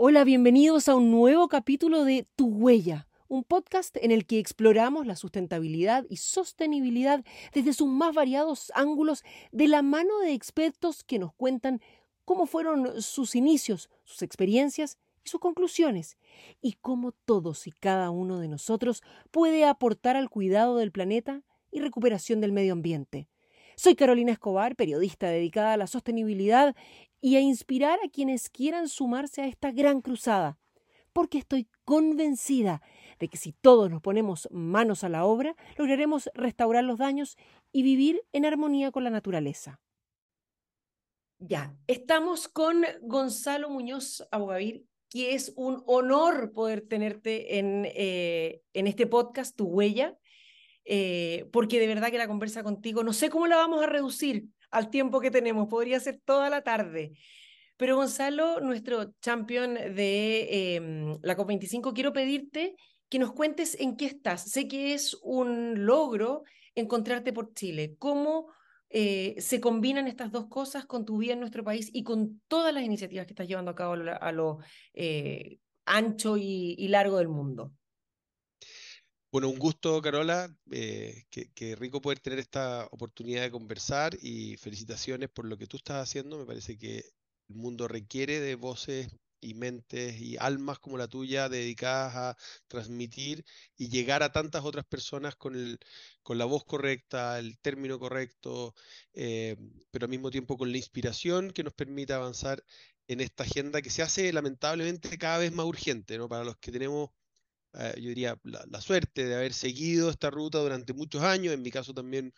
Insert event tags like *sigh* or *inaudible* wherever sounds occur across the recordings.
Hola, bienvenidos a un nuevo capítulo de Tu Huella, un podcast en el que exploramos la sustentabilidad y sostenibilidad desde sus más variados ángulos de la mano de expertos que nos cuentan cómo fueron sus inicios, sus experiencias y sus conclusiones, y cómo todos y cada uno de nosotros puede aportar al cuidado del planeta y recuperación del medio ambiente. Soy Carolina Escobar, periodista dedicada a la sostenibilidad y a inspirar a quienes quieran sumarse a esta gran cruzada, porque estoy convencida de que si todos nos ponemos manos a la obra, lograremos restaurar los daños y vivir en armonía con la naturaleza. Ya, estamos con Gonzalo Muñoz Abogavir, que es un honor poder tenerte en, eh, en este podcast, Tu Huella, eh, porque de verdad que la conversa contigo, no sé cómo la vamos a reducir, al tiempo que tenemos. Podría ser toda la tarde. Pero Gonzalo, nuestro champion de em, la COP25, quiero pedirte que nos cuentes en qué estás. Sé que es un logro encontrarte por Chile. ¿Cómo eh, se combinan estas dos cosas con tu vida en nuestro país y con todas las iniciativas que estás llevando a cabo a lo, eh, ancho y largo del mundo? Bueno, un gusto, Carola. Eh, qué, rico poder tener esta oportunidad de conversar y felicitaciones por lo que tú estás haciendo. Me parece que el mundo requiere de voces y mentes y almas como la tuya dedicadas a transmitir y llegar a tantas otras personas con, el, con la voz correcta, el término correcto, eh, pero al mismo tiempo con la inspiración que nos permita avanzar en esta agenda que se hace lamentablemente cada vez más urgente, ¿no? Para los que tenemos eh, yo diría, la, suerte de haber seguido esta ruta durante muchos años, en mi caso también,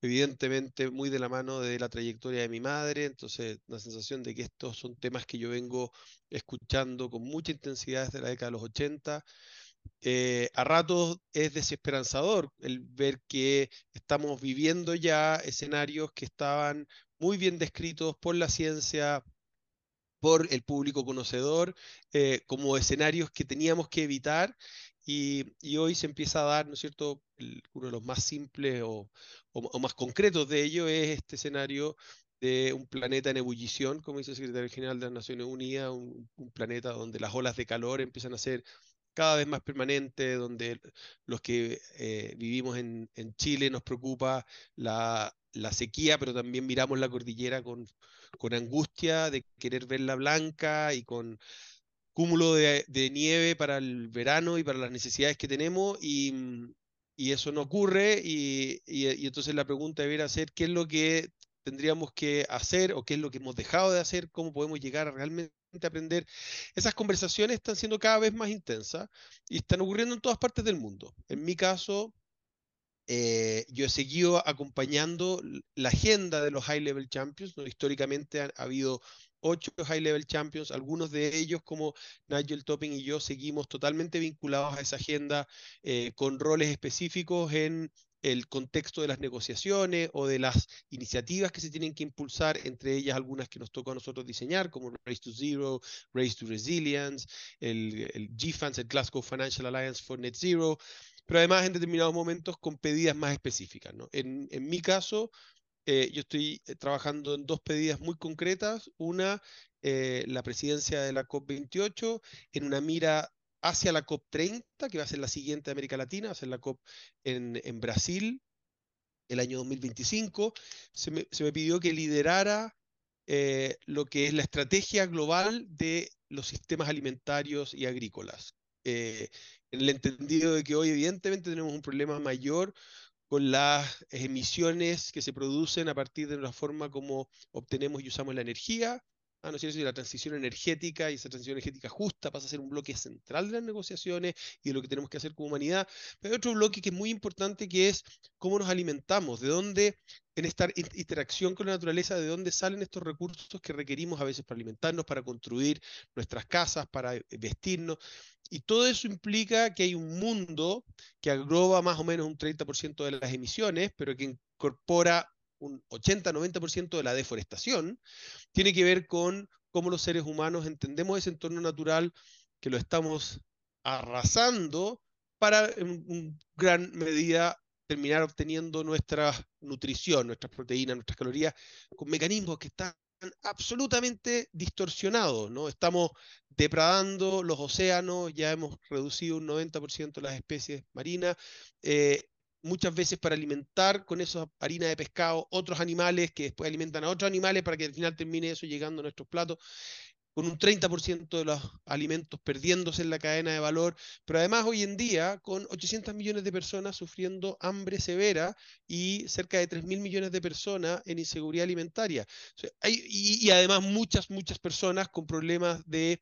evidentemente, muy de la mano de la trayectoria de mi madre, entonces la sensación de que estos son temas que yo vengo escuchando con mucha intensidad desde la década de los 80. Eh, a ratos es desesperanzador el ver que estamos viviendo ya escenarios que estaban muy bien descritos por la ciencia, por el público conocedor eh, como escenarios que teníamos que evitar y, hoy se empieza a dar, ¿no es cierto? uno de los más simples o, más concretos de ello es este escenario de un planeta en ebullición, como dice el secretario general de las Naciones Unidas, un, planeta donde las olas de calor empiezan a ser cada vez más permanentes, donde los que eh, vivimos en, Chile nos preocupa la, la sequía, pero también miramos la cordillera con, con angustia de querer verla blanca y con cúmulo de, nieve para el verano y para las necesidades que tenemos y, y eso no ocurre y, y, entonces la pregunta debería ser qué es lo que tendríamos que hacer o qué es lo que hemos dejado de hacer, cómo podemos llegar a realmente aprender. Esas conversaciones están siendo cada vez más intensas y están ocurriendo en todas partes del mundo. En mi caso, eh, yo he seguido acompañando la agenda de los High Level Champions. Históricamente ha, habido ocho High Level Champions, algunos de ellos como Nigel Topping y yo seguimos totalmente vinculados a esa agenda eh, con roles específicos en el contexto de las negociaciones o de las iniciativas que se tienen que impulsar, entre ellas algunas que nos tocó a nosotros diseñar, como Race to Zero, Race to Resilience, el, el GFANS, el Glasgow Financial Alliance for Net Zero, pero además en determinados momentos con pedidas más específicas. ¿no? En, mi caso, eh, yo estoy eh, trabajando en dos pedidas muy concretas. Una, eh, la presidencia de la COP28 en una mira hacia la COP30, que va a ser la siguiente de América Latina, va a ser la COP en, en Brasil el año 2025. Se me, se me pidió que liderara lo que es la estrategia global de los sistemas alimentarios y agrícolas en el entendido de que hoy evidentemente tenemos un problema mayor con las emisiones que se producen a partir de la forma como obtenemos y usamos la energía, Ah, ¿no es la transición energética y esa transición energética justa pasa a ser un bloque central de las negociaciones y de lo que tenemos que hacer como humanidad. Pero hay otro bloque que es muy importante que es cómo nos alimentamos, de dónde, en esta interacción con la naturaleza, de dónde salen estos recursos que requerimos a veces para alimentarnos, para construir nuestras casas, para eh, vestirnos. Y todo eso implica que hay un mundo que agloba más o menos un 30% de las emisiones, pero que incorpora un 80-90% de la deforestación, tiene que ver con cómo los seres humanos entendemos ese entorno natural que lo estamos arrasando para en gran medida terminar obteniendo nuestra nutrición, nuestras proteínas, nuestras calorías, con mecanismos que están absolutamente distorsionados, ¿no? Estamos depredando los océanos, ya hemos reducido un 90% las especies marinas, eh, muchas veces para alimentar con esa harina de pescado otros animales que después alimentan a otros animales para que al final termine eso llegando a nuestros platos con un 30% de los alimentos perdiéndose en la cadena de valor, pero además hoy en día con 800 millones de personas sufriendo hambre severa y cerca de 3 mil millones de personas en inseguridad alimentaria. y, además muchas, muchas personas con problemas de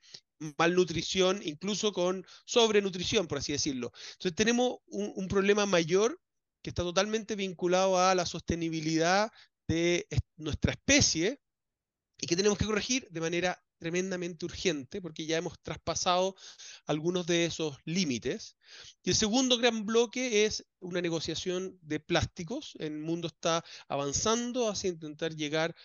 malnutrición, incluso con sobrenutrición, por así decirlo. Entonces tenemos un problema mayor que está totalmente vinculado a la sostenibilidad de nuestra especie y que tenemos que corregir de manera tremendamente urgente porque ya hemos traspasado algunos de esos límites. Y el segundo gran bloque es una negociación de plásticos. El mundo está avanzando hacia intentar llegar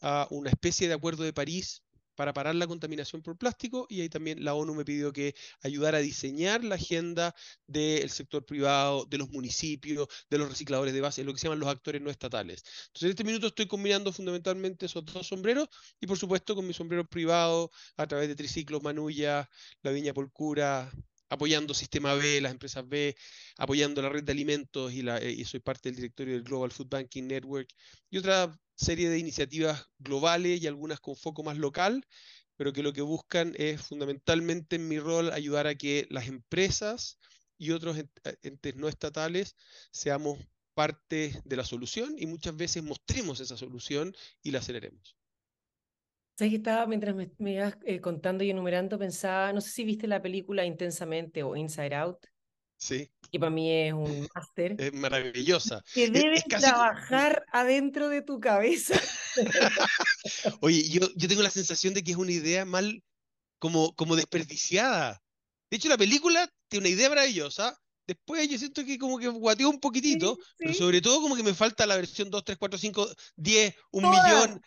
a una especie de acuerdo de París para parar la contaminación por plástico y ahí también la ONU me pidió que ayudara a diseñar la agenda del sector privado, de los municipios, de los recicladores de base, lo que se llaman los actores no estatales. Entonces en este minuto estoy combinando fundamentalmente esos dos sombreros y por supuesto con mi sombrero privado a través de Triciclos, Manulla, La Viña Polcura, apoyando Sistema B, las empresas B, apoyando la red de alimentos y, la, y soy parte del directorio del Global Food Banking Network y otra serie de iniciativas globales y algunas con foco más local, pero que lo que buscan es fundamentalmente en mi rol ayudar a que las empresas y otros eh, entes no estatales seamos parte de la solución y muchas veces mostremos esa solución y la aceleremos. ¿Sabes que estaba, mientras me, ibas eh, contando y enumerando, pensaba, no sé si viste la película Intensamente o Inside Out? Sí. Que para mí es un máster. Es maravillosa. Que debes trabajar adentro de tu cabeza. *laughs* Oye, yo, yo tengo la sensación de que es una idea mal, como, como desperdiciada. De hecho, la película tiene una idea maravillosa. Después yo siento que como que guateó un poquitito, pero sobre todo como que me falta la versión 2, 3, 4, 5, 10, un millón.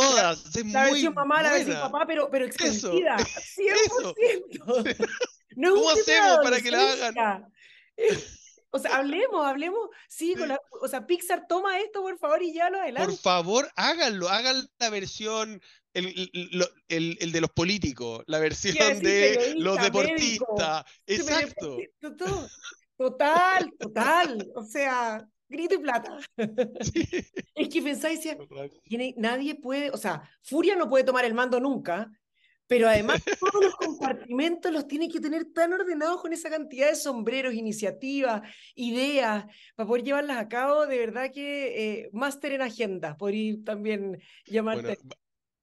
Todas. La, es la versión mamá, la versión papá, pero, pero expandida. 100%. *laughs* No ¿Cómo hacemos para que la hagan? *laughs* O sea, hablemos, hablemos. Sí, Con la, o sea, Pixar toma esto, por favor, y ya lo adelante. Por favor, háganlo, hagan la versión, el, el, el de los políticos, la versión de los deportistas. Exacto. Total, total. O sea, grito y plata. *laughs* Es que pensáis, nadie puede, o sea, Furia no puede tomar el mando nunca, pero además *laughs* todos los compartimentos los tiene que tener tan ordenados con esa cantidad de sombreros, iniciativas, ideas, para poder llevarlas a cabo, de verdad que eh, máster en agenda, por ir también llamarte.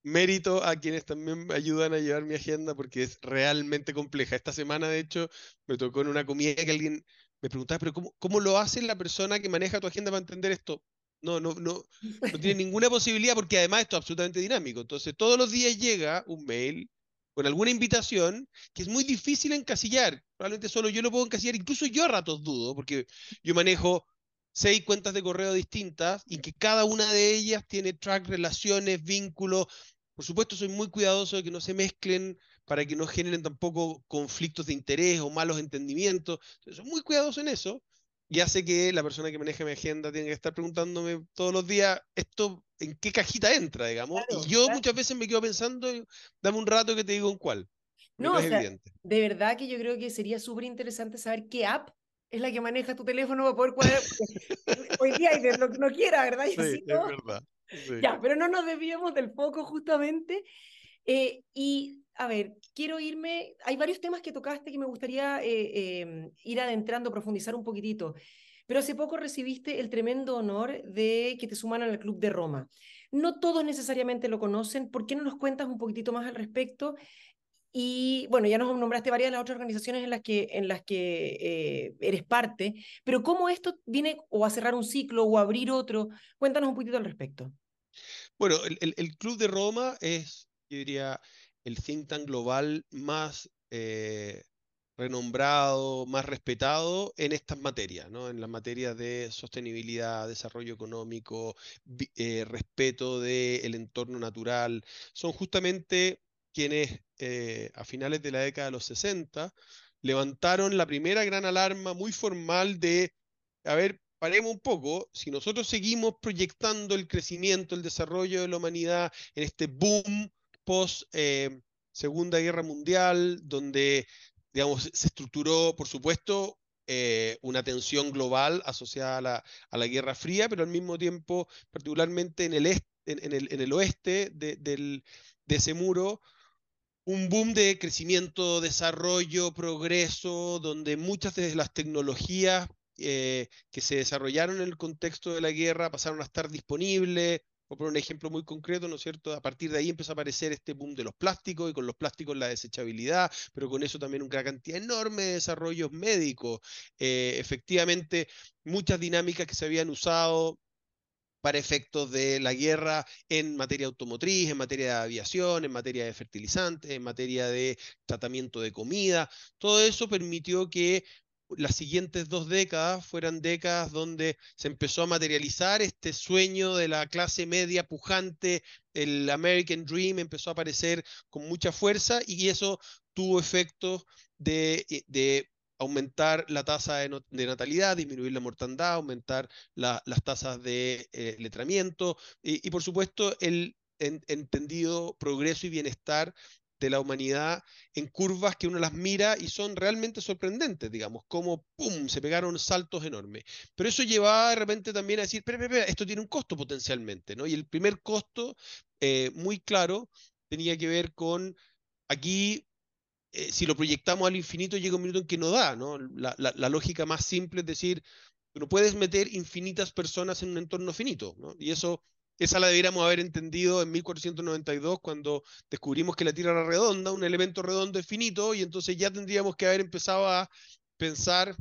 mérito a quienes también me ayudan a llevar mi agenda porque es realmente compleja. Esta semana, de hecho, me tocó en una comida que alguien me preguntaba, pero ¿cómo, cómo lo hace la persona que maneja tu agenda para entender esto? No, no, no, no tiene *laughs* ninguna posibilidad porque además esto es absolutamente dinámico. Entonces, todos los días llega un mail con alguna invitación que es muy difícil encasillar. Probablemente solo yo lo puedo encasillar, incluso yo a ratos dudo, porque yo manejo seis cuentas de correo distintas y que cada una de ellas tiene track, relaciones, vínculos. Por supuesto, soy muy cuidadoso de que no se mezclen para que no generen tampoco conflictos de interés o malos entendimientos. soy muy cuidadoso en eso y hace que la persona que maneja mi agenda tenga que estar preguntándome todos los días esto en qué cajita entra, digamos. y yo muchas veces me quedo pensando, dame un rato que te digo en cuál. No, es evidente. de verdad que yo creo que sería súper interesante saber qué app es la que maneja tu teléfono para poder cuadrar. *laughs* hoy día hay de lo que no quiera, ¿verdad? sí, es verdad. Ya, pero no nos desviamos del foco justamente. Eh, y a ver, quiero irme, hay varios temas que tocaste que me gustaría eh, em, ir adentrando, profundizar un poquitito, pero hace poco recibiste el tremendo honor de que te sumaran al Club de Roma. No todos necesariamente lo conocen, ¿por qué no nos cuentas un poquitito más al respecto? Y bueno, ya nos nombraste varias de las otras organizaciones en las que, en las que eh, eres parte, pero ¿cómo esto viene o a cerrar un ciclo o a abrir otro? Cuéntanos un poquitito al respecto. Bueno, el, el Club de Roma es, yo diría, el think tank global más eh, renombrado, más respetado en estas materias, ¿no? en las materias de sostenibilidad, desarrollo económico, eh, respeto del entorno natural. Son justamente quienes eh, a finales de la década de los 60 levantaron la primera gran alarma muy formal de, a ver, paremos un poco, si nosotros seguimos proyectando el crecimiento, el desarrollo de la humanidad en este boom post eh, Segunda Guerra Mundial, donde digamos, se estructuró, por supuesto, eh, una tensión global asociada a la, a la, Guerra Fría, pero al mismo tiempo, particularmente en el, en, el, en el oeste de, del, de ese muro, un boom de crecimiento, desarrollo, progreso, donde muchas de las tecnologías eh, que se desarrollaron en el contexto de la guerra pasaron a estar disponibles, por un ejemplo muy concreto, ¿no es cierto? A partir de ahí empezó a aparecer este boom de los plásticos y con los plásticos la desechabilidad, pero con eso también una cantidad enorme de desarrollos médicos. Eh, efectivamente, muchas dinámicas que se habían usado para efectos de la guerra en materia automotriz, en materia de aviación, en materia de fertilizantes, en materia de tratamiento de comida. Todo eso permitió que las siguientes dos décadas fueran décadas donde se empezó a materializar este sueño de la clase media pujante, el American Dream empezó a aparecer con mucha fuerza y eso tuvo efectos de, eh, aumentar la tasa de, natalidad, disminuir la mortandad, aumentar las tasas de eh, letramiento y, por supuesto el entendido progreso y bienestar de la humanidad en curvas que uno las mira y son realmente sorprendentes, digamos, como ¡pum! se pegaron saltos enormes. Pero eso llevaba de repente también a decir, espera, espera, esto tiene un costo potencialmente, ¿no? Y el primer costo, eh, muy claro, tenía que ver con aquí eh, si lo proyectamos al infinito, llega un minuto en que no da, ¿no? La, la, lógica más simple es decir, no puedes meter infinitas personas en un entorno finito, ¿no? Y eso esa la debiéramos haber entendido en 1492 cuando descubrimos que la Tierra era redonda, un elemento redondo es finito, y entonces ya tendríamos que haber empezado a pensar,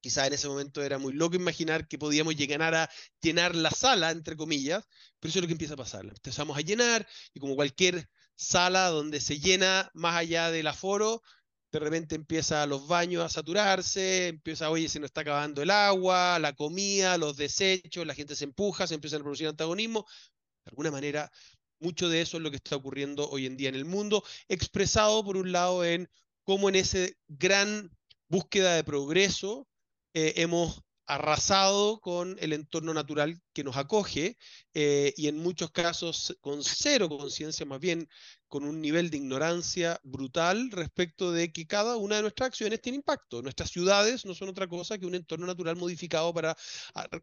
quizá en ese momento era muy loco imaginar que podíamos llegar a llenar la sala, entre comillas, pero eso es lo que empieza a pasar. Empezamos a llenar y como cualquier sala donde se llena más allá del aforo, de repente empieza los baños a saturarse, empieza, oye, se nos está acabando el agua, la comida, los desechos, la gente se empuja, se empieza a producir antagonismo. De alguna manera, mucho de eso es lo que está ocurriendo hoy en día en el mundo, expresado por un lado en cómo en esa gran búsqueda de progreso eh, hemos arrasado con el entorno natural que nos acoge eh, y en muchos casos con cero conciencia, más bien con un nivel de ignorancia brutal respecto de que cada una de nuestras acciones tiene impacto. Nuestras ciudades no son otra cosa que un entorno natural modificado para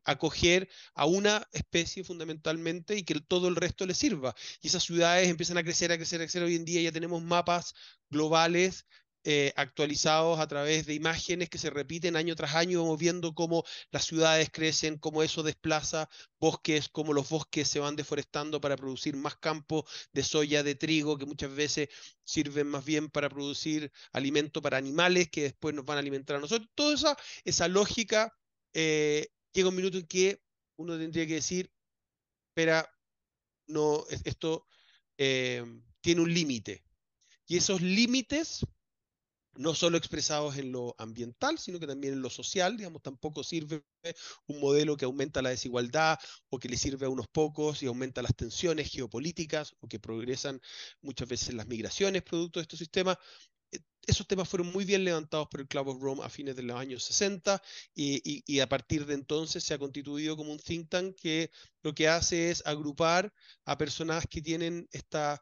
acoger a una especie fundamentalmente y que todo el resto le sirva. Y esas ciudades empiezan a crecer, a crecer, a crecer. Hoy en día ya tenemos mapas globales eh, actualizados a través de imágenes que se repiten año tras año, vamos viendo cómo las ciudades crecen, cómo eso desplaza bosques, cómo los bosques se van deforestando para producir más campos de soya, de trigo, que muchas veces sirven más bien para producir alimento para animales que después nos van a alimentar a nosotros. Toda esa, lógica eh, llega un minuto en que uno tendría que decir, espera, no, esto eh, tiene un límite. Y esos límites no solo expresados en lo ambiental, sino que también en lo social, digamos, tampoco sirve un modelo que aumenta la desigualdad o que le sirve a unos pocos y aumenta las tensiones geopolíticas o que progresan muchas veces las migraciones producto de estos sistemas. Eh, esos temas fueron muy bien levantados por el Club of Rome a fines de los años 60 y, y a partir de entonces se ha constituido como un think tank que lo que hace es agrupar a personas que tienen esta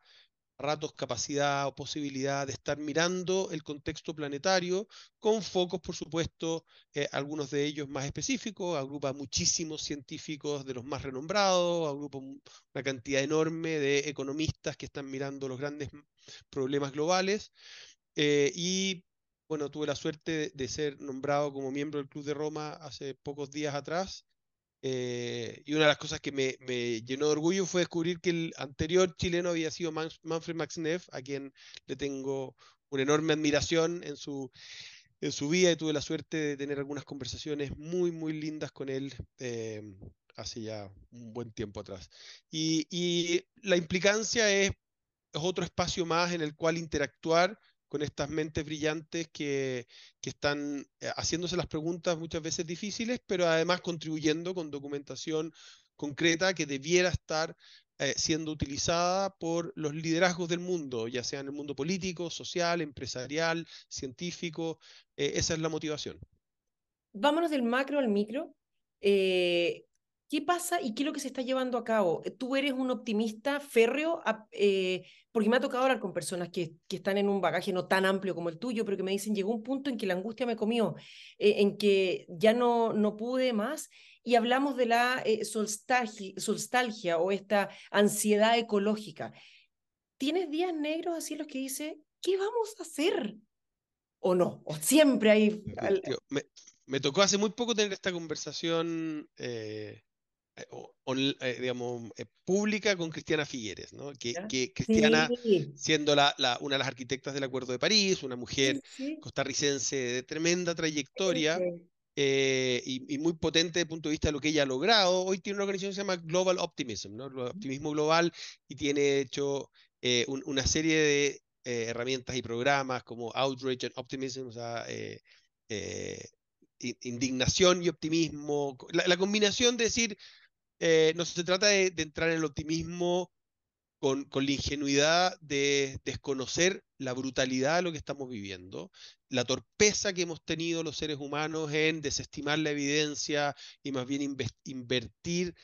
ratos capacidad o posibilidad de estar mirando el contexto planetario con focos, por supuesto, eh, algunos de ellos más específicos, agrupa muchísimos científicos de los más renombrados, agrupa una cantidad enorme de economistas que están mirando los grandes problemas globales. Eh, y bueno, tuve la suerte de ser nombrado como miembro del Club de Roma hace pocos días atrás eh, y una de las cosas que me, llenó de orgullo fue descubrir que el anterior chileno había sido Manfred Max Neff, a quien le tengo una enorme admiración en su, en su vida y tuve la suerte de tener algunas conversaciones muy, muy lindas con él eh, hace ya un buen tiempo atrás. Y, y la implicancia es, es otro espacio más en el cual interactuar con estas mentes brillantes que, están eh, haciéndose las preguntas muchas veces difíciles, pero además contribuyendo con documentación concreta que debiera estar eh, siendo utilizada por los liderazgos del mundo, ya sea en el mundo político, social, empresarial, científico. Eh, esa es la motivación. Vámonos del macro al micro. ¿Qué pasa y qué es lo que se está llevando a cabo? Tú eres un optimista férreo, eh, porque me ha tocado hablar con personas que, que, están en un bagaje no tan amplio como el tuyo, pero que me dicen, llegó un punto en que la angustia me comió, eh, en que ya no, no pude más, y hablamos de la eh, solstalgia, o esta ansiedad ecológica. ¿Tienes días negros así los que dice, ¿qué vamos a hacer? ¿O no? ¿O siempre hay... me, me, tocó hace muy poco tener esta conversación eh, eh, digamos, eh, pública con Cristiana Figueres, ¿no? que, que Cristiana, siendo la, la, una de las arquitectas del Acuerdo de París, una mujer costarricense de tremenda trayectoria y, y, muy potente desde el punto de vista de lo que ella ha logrado, hoy tiene una organización que se llama Global Optimism, ¿no? el optimismo global, y tiene hecho una serie de herramientas y programas como Outrage and Optimism, o sea, indignación y optimismo, la, la combinación de decir, eh, no se trata de, entrar en el optimismo con, la ingenuidad de desconocer la brutalidad de lo que estamos viviendo, la torpeza que hemos tenido los seres humanos en desestimar la evidencia y más bien invertir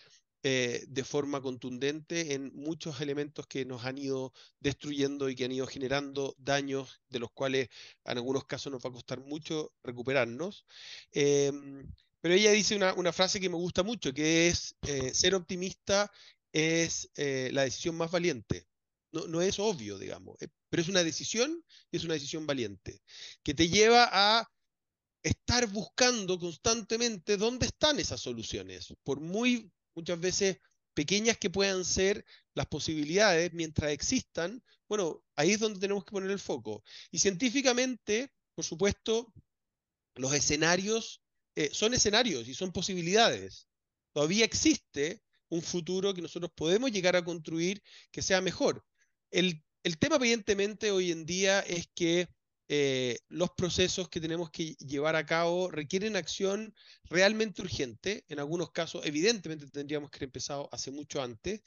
eh, de forma contundente en muchos elementos que nos han ido destruyendo y que han ido generando daños de los cuales en algunos casos nos va a costar mucho recuperarnos. Em, pero ella dice una, frase que me gusta mucho, que es, eh, ser optimista es eh, la decisión más valiente. No, no, es obvio, digamos, eh, pero es una decisión y es una decisión valiente, que te lleva a estar buscando constantemente dónde están esas soluciones, por muy muchas veces pequeñas que puedan ser las posibilidades, mientras existan, bueno, ahí es donde tenemos que poner el foco. Y científicamente, por supuesto, los escenarios eh, son escenarios y son posibilidades. Todavía existe un futuro que nosotros podemos llegar a construir que sea mejor. El, el tema, evidentemente, hoy en día es que eh, los procesos que tenemos que llevar a cabo requieren acción realmente urgente. En algunos casos, evidentemente, tendríamos que haber empezado hace mucho antes.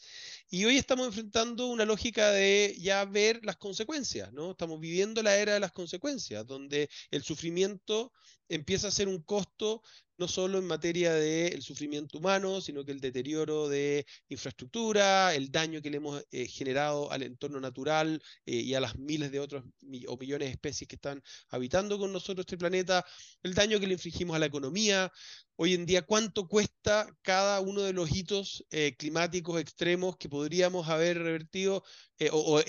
Y hoy estamos enfrentando una lógica de ya ver las consecuencias, ¿no? Estamos viviendo la era de las consecuencias, donde el sufrimiento empieza a ser un costo no solo en materia del sufrimiento humano, sino que el deterioro de infraestructura, el daño que le hemos eh, generado al entorno natural eh, y a las miles de otros o millones de especies que están habitando con nosotros este planeta, el daño que le infligimos a la economía. Hoy en día, ¿cuánto cuesta cada uno de los hitos eh, climáticos extremos que podríamos haber revertido o,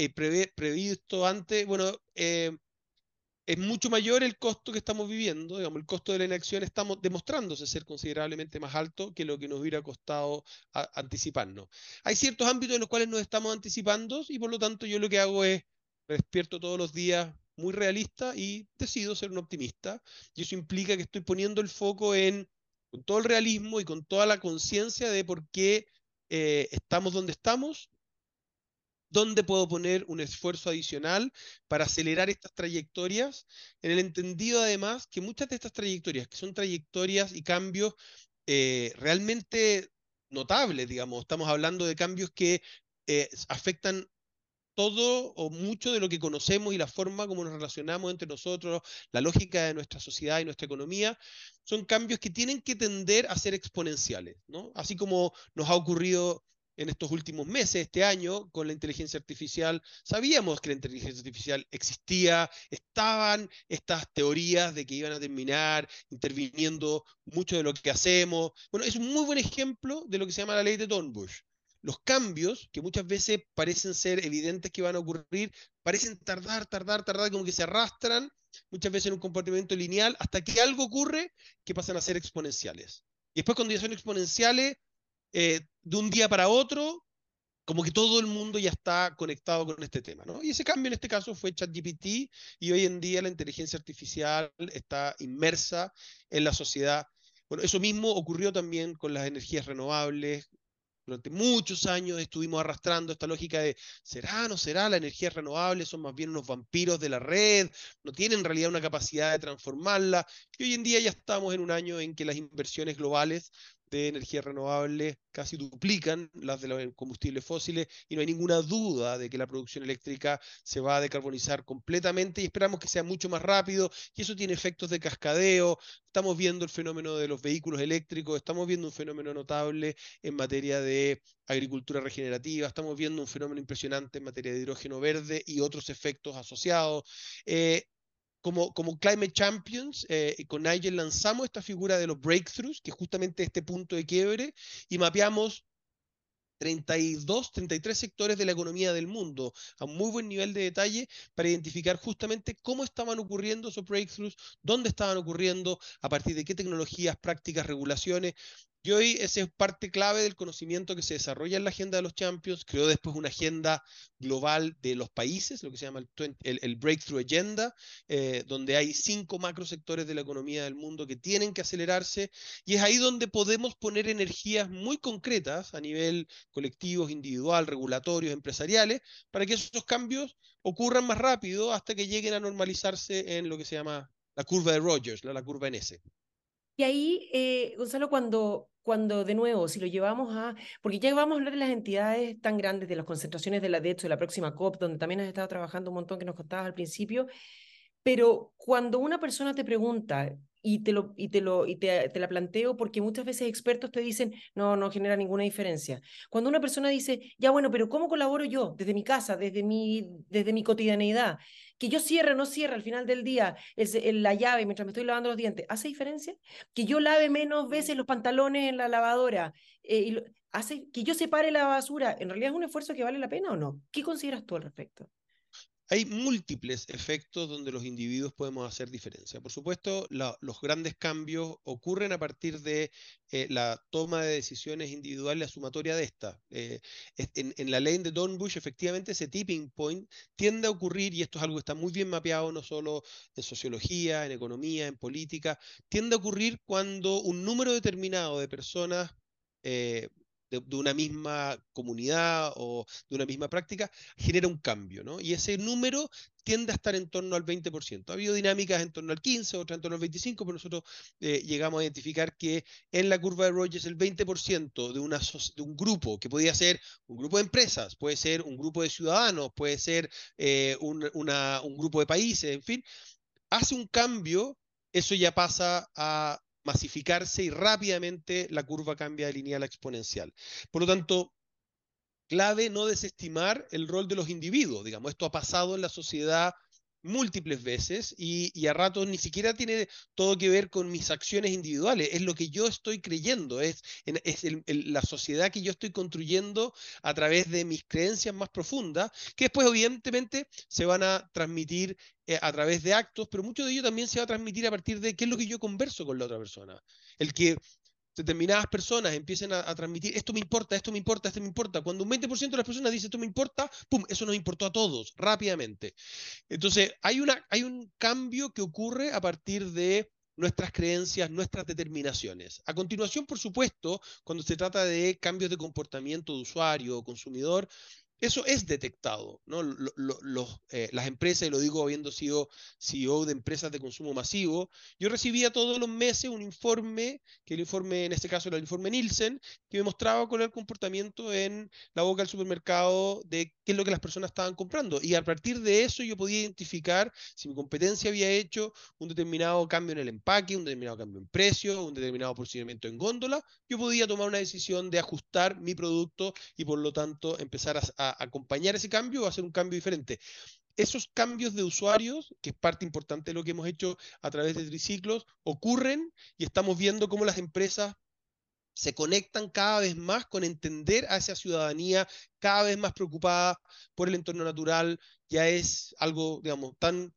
previsto antes? Bueno, es mucho mayor el costo que estamos viviendo, digamos, el costo de la inacción estamos demostrándose ser considerablemente más alto que lo que nos hubiera costado anticiparnos. Hay ciertos ámbitos en los cuales nos estamos anticipando y por lo tanto yo lo que hago es despierto todos los días muy realista y decido ser un optimista y eso implica que estoy poniendo el foco en con todo el realismo y con toda la conciencia de por qué eh, estamos donde estamos ¿Dónde puedo poner un esfuerzo adicional para acelerar estas trayectorias? En el entendido además que muchas de estas trayectorias, que son trayectorias y cambios eh, realmente notables, digamos, estamos hablando de cambios que eh, afectan todo o mucho de lo que conocemos y la forma como nos relacionamos entre nosotros, la lógica de nuestra sociedad y nuestra economía, son cambios que tienen que tender a ser exponenciales, ¿no? Así como nos ha ocurrido en estos últimos meses, este año, con la inteligencia artificial. Sabíamos que la inteligencia artificial existía, estaban estas teorías de que iban a terminar interviniendo mucho de lo que hacemos. Bueno, es un muy buen ejemplo de lo que se llama la ley de Dornbusch. Los cambios, que muchas veces parecen ser evidentes que van a ocurrir, parecen tardar, tardar, tardar, como que se arrastran, muchas veces en un comportamiento lineal, hasta que algo ocurre que pasan a ser exponenciales. Y después cuando ya son exponenciales, eh, de un día para otro, como que todo el mundo ya está conectado con este tema. Y ese cambio en este caso fue ChatGPT y hoy en día la inteligencia artificial está inmersa en la sociedad. Bueno, eso mismo ocurrió también con las energías renovables. Durante muchos años estuvimos arrastrando esta lógica de, ¿será, no será? La energía renovable son más bien unos vampiros de la red, no tienen en realidad una capacidad de transformarla. Y hoy en día ya estamos en un año en que las inversiones globales de energía renovable casi duplican las de los combustibles fósiles y no hay ninguna duda de que la producción eléctrica se va a decarbonizar completamente y esperamos que sea mucho más rápido y eso tiene efectos de cascadeo. Estamos viendo el fenómeno de los vehículos eléctricos, estamos viendo un fenómeno notable en materia de agricultura regenerativa, estamos viendo un fenómeno impresionante en materia de hidrógeno verde y otros efectos asociados. Eh, como, como Climate Champions, eh, con Nigel lanzamos esta figura de los breakthroughs, que es justamente este punto de quiebre, y mapeamos 32, 33 sectores de la economía del mundo a muy buen nivel de detalle para identificar justamente cómo estaban ocurriendo esos breakthroughs, dónde estaban ocurriendo, a partir de qué tecnologías, prácticas, regulaciones. Y hoy esa es parte clave del conocimiento que se desarrolla en la agenda de los Champions. Creó después una agenda global de los países, lo que se llama el, Breakthrough Agenda, eh, donde hay cinco macro sectores de la economía del mundo que tienen que acelerarse. Y es ahí donde podemos poner energías muy concretas a nivel colectivos, individual, regulatorios, empresariales, para que esos cambios ocurran más rápido hasta que lleguen a normalizarse en lo que se llama la curva de Rogers, la, curva en S. Y ahí, eh, Gonzalo, cuando, cuando de nuevo, si lo llevamos a, porque ya vamos a hablar de las entidades tan grandes, de las concentraciones de la de de la próxima COP, donde también has estado trabajando un montón que nos contabas al principio, pero cuando una persona te pregunta, y te lo y te lo y te, te, la planteo porque muchas veces expertos te dicen no no genera ninguna diferencia cuando una persona dice ya bueno pero cómo colaboro yo desde mi casa desde mi desde mi cotidianeidad que yo cierre o no cierre al final del día es la llave mientras me estoy lavando los dientes hace diferencia que yo lave menos veces los pantalones en la lavadora eh, y hace que yo separe la basura en realidad es un esfuerzo que vale la pena o no qué consideras tú al respecto hay múltiples efectos donde los individuos podemos hacer diferencia. Por supuesto, los grandes cambios ocurren a partir de eh, la toma de decisiones individuales, la sumatoria de esta. Eh, en, la ley de Dornbush, efectivamente, ese tipping point tiende a ocurrir, y esto es algo que está muy bien mapeado no solo en sociología, en economía, en política, tiende a ocurrir cuando un número determinado de personas eh, de, una misma comunidad o de una misma práctica, genera un cambio, ¿no? Y ese número tiende a estar en torno al 20%. Ha habido dinámicas en torno al 15, otras en torno al 25%, pero nosotros eh, llegamos a identificar que en la curva de Rogers el 20% de, una, de un grupo, que podía ser un grupo de empresas, puede ser un grupo de ciudadanos, puede ser eh, un, un grupo de países, en fin, hace un cambio, eso ya pasa a masificarse y rápidamente la curva cambia de lineal a exponencial. Por lo tanto, clave no desestimar el rol de los individuos. Digamos, esto ha pasado en la sociedad múltiples veces y, a ratos ni siquiera tiene todo que ver con mis acciones individuales, es lo que yo estoy creyendo, es, es la sociedad que yo estoy construyendo a través de mis creencias más profundas, que después evidentemente se van a transmitir eh, a través de actos, pero mucho de ello también se va a transmitir a partir de qué es lo que yo converso con la otra persona. El que determinadas personas empiecen a, transmitir, esto me importa, esto me importa, esto me importa. Cuando un 20% de las personas dice esto me importa, ¡pum! Eso nos importó a todos rápidamente. Entonces, hay, una, hay un cambio que ocurre a partir de nuestras creencias, nuestras determinaciones. A continuación, por supuesto, cuando se trata de cambios de comportamiento de usuario o consumidor, eso es detectado, ¿no? Los, eh, las empresas, y lo digo habiendo sido CEO de empresas de consumo masivo, yo recibía todos los meses un informe, que el informe en este caso era el informe Nielsen, que me mostraba cuál era el comportamiento en la boca del supermercado de qué es lo que las personas estaban comprando. Y a partir de eso yo podía identificar si mi competencia había hecho un determinado cambio en el empaque, un determinado cambio en precio, un determinado procedimiento en góndola, yo podía tomar una decisión de ajustar mi producto y por lo tanto empezar a acompañar ese cambio o hacer un cambio diferente. Esos cambios de usuarios, que es parte importante de lo que hemos hecho a través de triciclos, ocurren y estamos viendo cómo las empresas se conectan cada vez más con entender a esa ciudadanía cada vez más preocupada por el entorno natural. Ya es algo, digamos, tan,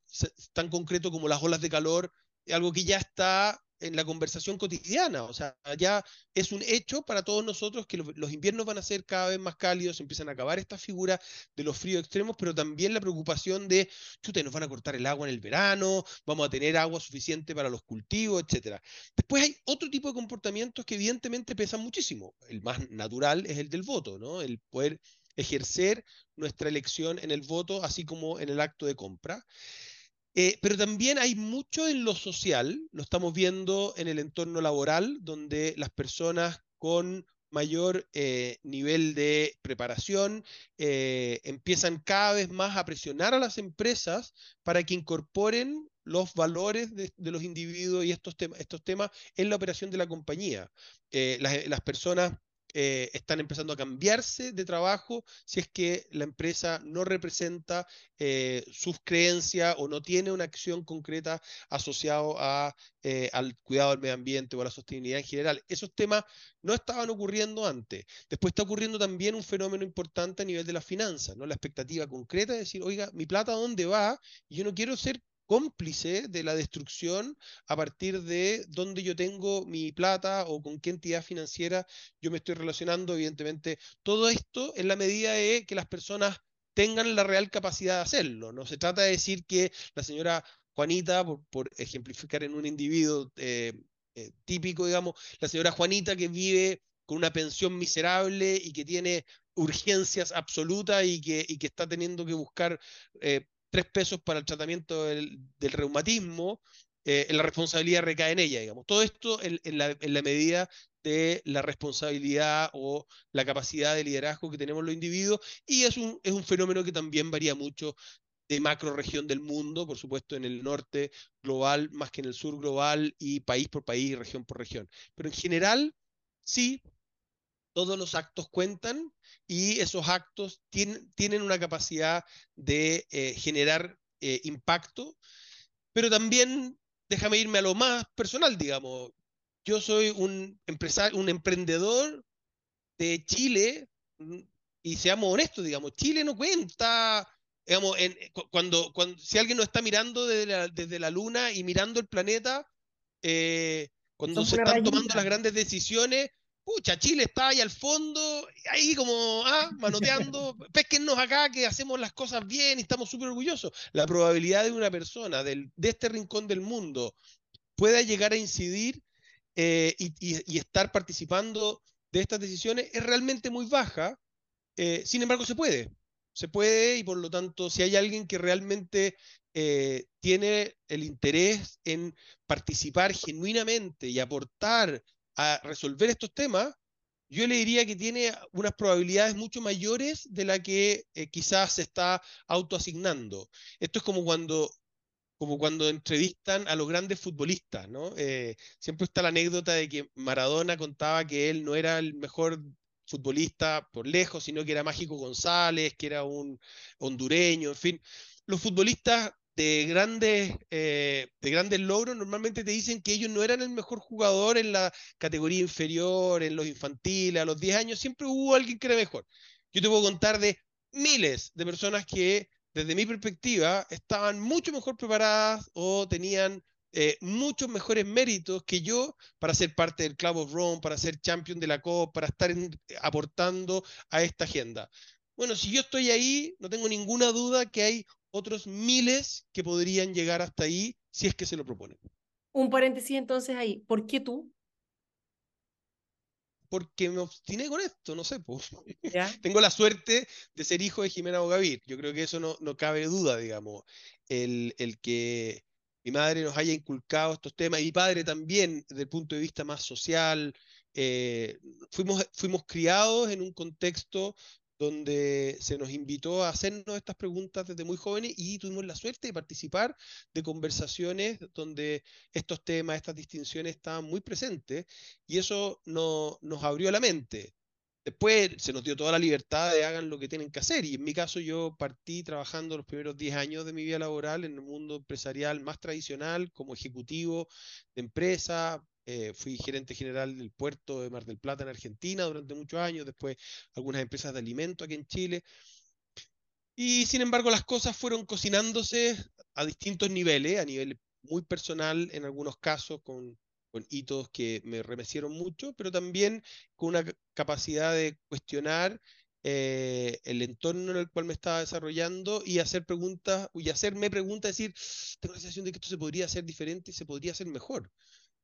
tan concreto como las olas de calor, algo que ya está en la conversación cotidiana. O sea, ya es un hecho para todos nosotros que los, inviernos van a ser cada vez más cálidos, empiezan a acabar esta figura de los fríos extremos, pero también la preocupación de, chute, nos van a cortar el agua en el verano, vamos a tener agua suficiente para los cultivos, etcétera. Después hay otro tipo de comportamientos que evidentemente pesan muchísimo. El más natural es el del voto, ¿no? El poder ejercer nuestra elección en el voto, así como en el acto de compra. Eh, pero también hay mucho en lo social, lo estamos viendo en el entorno laboral, donde las personas con mayor eh, nivel de preparación, eh, empiezan cada vez más a presionar a las empresas para que incorporen los valores de, los individuos y estos, temas estos temas en la operación de la compañía. Las personas eh, están empezando a cambiarse de trabajo si es que la empresa no representa eh, sus creencias o no tiene una acción concreta asociado a, eh, al cuidado del medio ambiente o a la sostenibilidad en general. Esos temas no estaban ocurriendo antes. Después está ocurriendo también un fenómeno importante a nivel de las finanzas, ¿no? La expectativa concreta de decir, oiga, mi plata, ¿a dónde va? Yo no quiero ser cómplice de la destrucción a partir de dónde yo tengo mi plata o con qué entidad financiera yo me estoy relacionando. Evidentemente, todo esto en la medida de que las personas tengan la real capacidad de hacerlo. No se trata de decir que la señora Juanita, por, ejemplificar en un individuo eh, eh, típico, digamos, la señora Juanita que vive con una pensión miserable y que tiene urgencias absolutas y que, está teniendo que buscar eh, tres pesos para el tratamiento del, reumatismo, eh, la responsabilidad recae en ella, digamos. Todo esto en, la, medida de la responsabilidad o la capacidad de liderazgo que tenemos los individuos y es un, es un fenómeno que también varía mucho de macro región del mundo, por supuesto en el norte global más que en el sur global y país por país, región por región. Pero en general, sí, todos los actos cuentan y esos actos tienen, tienen una capacidad de eh, generar eh, impacto, pero también déjame irme a lo más personal, digamos. Yo soy un empresario, un emprendedor de Chile mm, y seamos honestos, digamos, Chile no cuenta, digamos, cuando, cuando, si alguien nos está mirando desde la, desde la luna y mirando el planeta, eh, cuando se están tomando las grandes decisiones, pucha, Chile está ahí al fondo, ahí como, ah, manoteando, *laughs* pesquennos acá que hacemos las cosas bien y estamos súper orgullosos. La probabilidad de una persona del, de este rincón del mundo pueda llegar a incidir eh, y, estar participando de estas decisiones es realmente muy baja. Eh, sin embargo, se puede. Se puede y por lo tanto, si hay alguien que realmente eh, tiene el interés en participar genuinamente y aportar a resolver estos temas, yo le diría que tiene unas probabilidades mucho mayores de la que eh, quizás se está autoasignando. Esto es como cuando, como cuando entrevistan a los grandes futbolistas, ¿no? Eh, siempre está la anécdota de que Maradona contaba que él no era el mejor futbolista por lejos, sino que era Mágico González, que era un hondureño, en fin. Los futbolistas de grandes, eh, de grandes logros, normalmente te dicen que ellos no eran el mejor jugador en la categoría inferior, en los infantiles, a los 10 años, siempre hubo alguien que era mejor. Yo te puedo contar de miles de personas que, desde mi perspectiva, estaban mucho mejor preparadas o tenían eh, muchos mejores méritos que yo para ser parte del Club of Rome, para ser champion de la COP, para estar aportando a esta agenda. Bueno, si yo estoy ahí, no tengo ninguna duda que hay otros miles que podrían llegar hasta ahí si es que se lo proponen. Un paréntesis entonces ahí, ¿por qué tú? Porque me obstiné con esto, no sé. *laughs* Tengo la suerte de ser hijo de Jimena Bogavir. Yo creo que eso no, no cabe duda, digamos. El, el, que mi madre nos haya inculcado estos temas, y mi padre también, desde el punto de vista más social. Eh, fuimos, fuimos criados en un contexto donde se nos invitó a hacernos estas preguntas desde muy jóvenes y tuvimos la suerte de participar de conversaciones donde estos temas, estas distinciones estaban muy presentes y eso no, nos abrió la mente. Después se nos dio toda la libertad de hagan lo que tienen que hacer y en mi caso yo partí trabajando los primeros 10 años de mi vida laboral en el mundo empresarial más tradicional como ejecutivo de empresa, eh, fui gerente general del puerto de Mar del Plata en Argentina durante muchos años, después algunas empresas de alimentos aquí en Chile. Y sin embargo las cosas fueron cocinándose a distintos niveles, a nivel muy personal en algunos casos, con, con hitos que me remecieron mucho, pero también con una capacidad de cuestionar eh, el entorno en el cual me estaba desarrollando y hacer preguntas, y hacerme preguntas, decir, tengo la sensación de que esto se podría hacer diferente y se podría hacer mejor.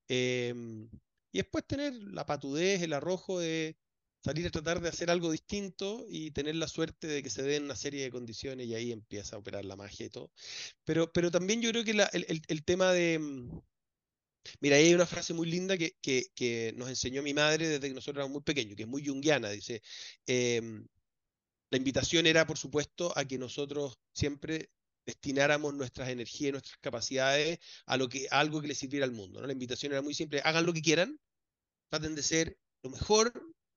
Em, y después tener la patudez, el arrojo de salir a tratar de hacer algo distinto y tener la suerte de que se den una serie de condiciones y ahí empieza a operar la magia y todo. Pero, pero también yo creo que el, tema de, Mira, ahí hay una frase muy linda que, que, nos enseñó mi madre desde que nosotros éramos muy pequeños, que es muy junguiana. Dice, em, la invitación era, por supuesto, a que nosotros siempre destináramos nuestras energías y nuestras capacidades a, lo que, algo que le sirviera al mundo. La invitación era muy simple, hagan lo que quieran, traten de ser lo mejor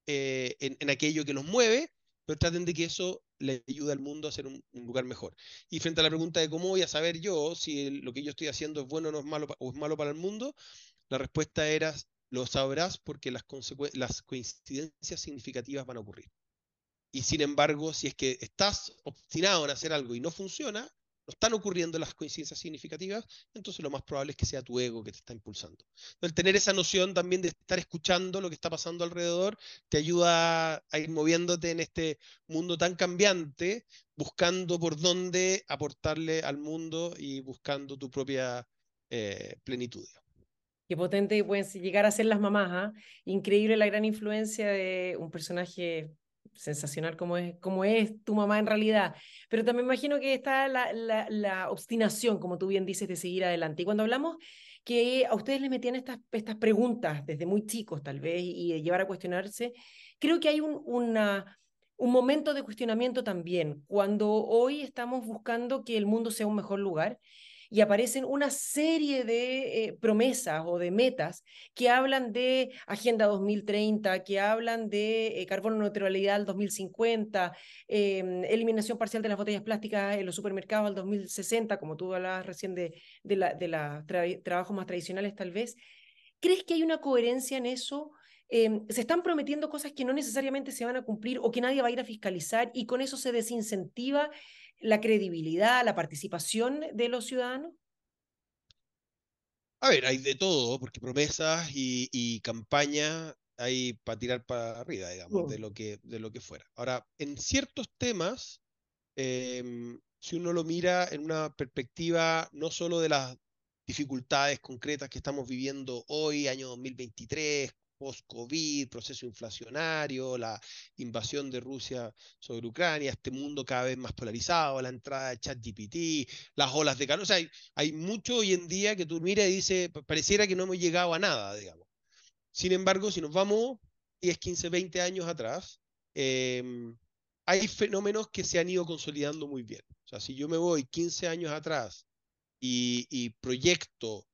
eh, en, aquello que nos mueve, pero traten de que eso le ayude al mundo a ser un, lugar mejor. Y frente a la pregunta de cómo voy a saber yo si lo que yo estoy haciendo es bueno o, no es malo, o es malo para el mundo, la respuesta era, lo sabrás porque las, las coincidencias significativas van a ocurrir. Y sin embargo, si es que estás obstinado en hacer algo y no funciona, no están ocurriendo las coincidencias significativas, entonces lo más probable es que sea tu ego que te está impulsando. El tener esa noción también de estar escuchando lo que está pasando alrededor te ayuda a ir moviéndote en este mundo tan cambiante, buscando por dónde aportarle al mundo y buscando tu propia eh, plenitud. Qué potente pueden llegar a ser las mamás. ¿ah? Increíble la gran influencia de un personaje sensacional como es, como es tu mamá en realidad. Pero también imagino que está la, la, obstinación, como tú bien dices, de seguir adelante. Y cuando hablamos que a ustedes les metían estas, estas preguntas desde muy chicos, tal vez, y, de llevar a cuestionarse, creo que hay un, una, un momento de cuestionamiento también, cuando hoy estamos buscando que el mundo sea un mejor lugar y aparecen una serie de eh, promesas o de metas que hablan de Agenda 2030, que hablan de eh, carbono neutralidad al 2050, em, eliminación parcial de las botellas plásticas en los supermercados al 2060, como tú hablabas recién de, de los trabajos más tradicionales tal vez. ¿Crees que hay una coherencia en eso? Em, se están prometiendo cosas que no necesariamente se van a cumplir o que nadie va a ir a fiscalizar y con eso se desincentiva la credibilidad, la participación de los ciudadanos? A ver, hay de todo, porque promesas y, campaña hay para tirar para arriba, digamos, de, lo que, de lo que fuera. Ahora, en ciertos temas, em, si uno lo mira en una perspectiva no solo de las dificultades concretas que estamos viviendo hoy, año 2023, post-COVID, proceso inflacionario, la invasión de Rusia sobre Ucrania, este mundo cada vez más polarizado, la entrada de ChatGPT, las olas de calor. O sea, hay, mucho hoy en día que tú miras y dices, pareciera que no hemos llegado a nada, digamos. Sin embargo, si nos vamos 10, 15, 20 años atrás, em, hay fenómenos que se han ido consolidando muy bien. O sea, si yo me voy 15 años atrás y, y proyecto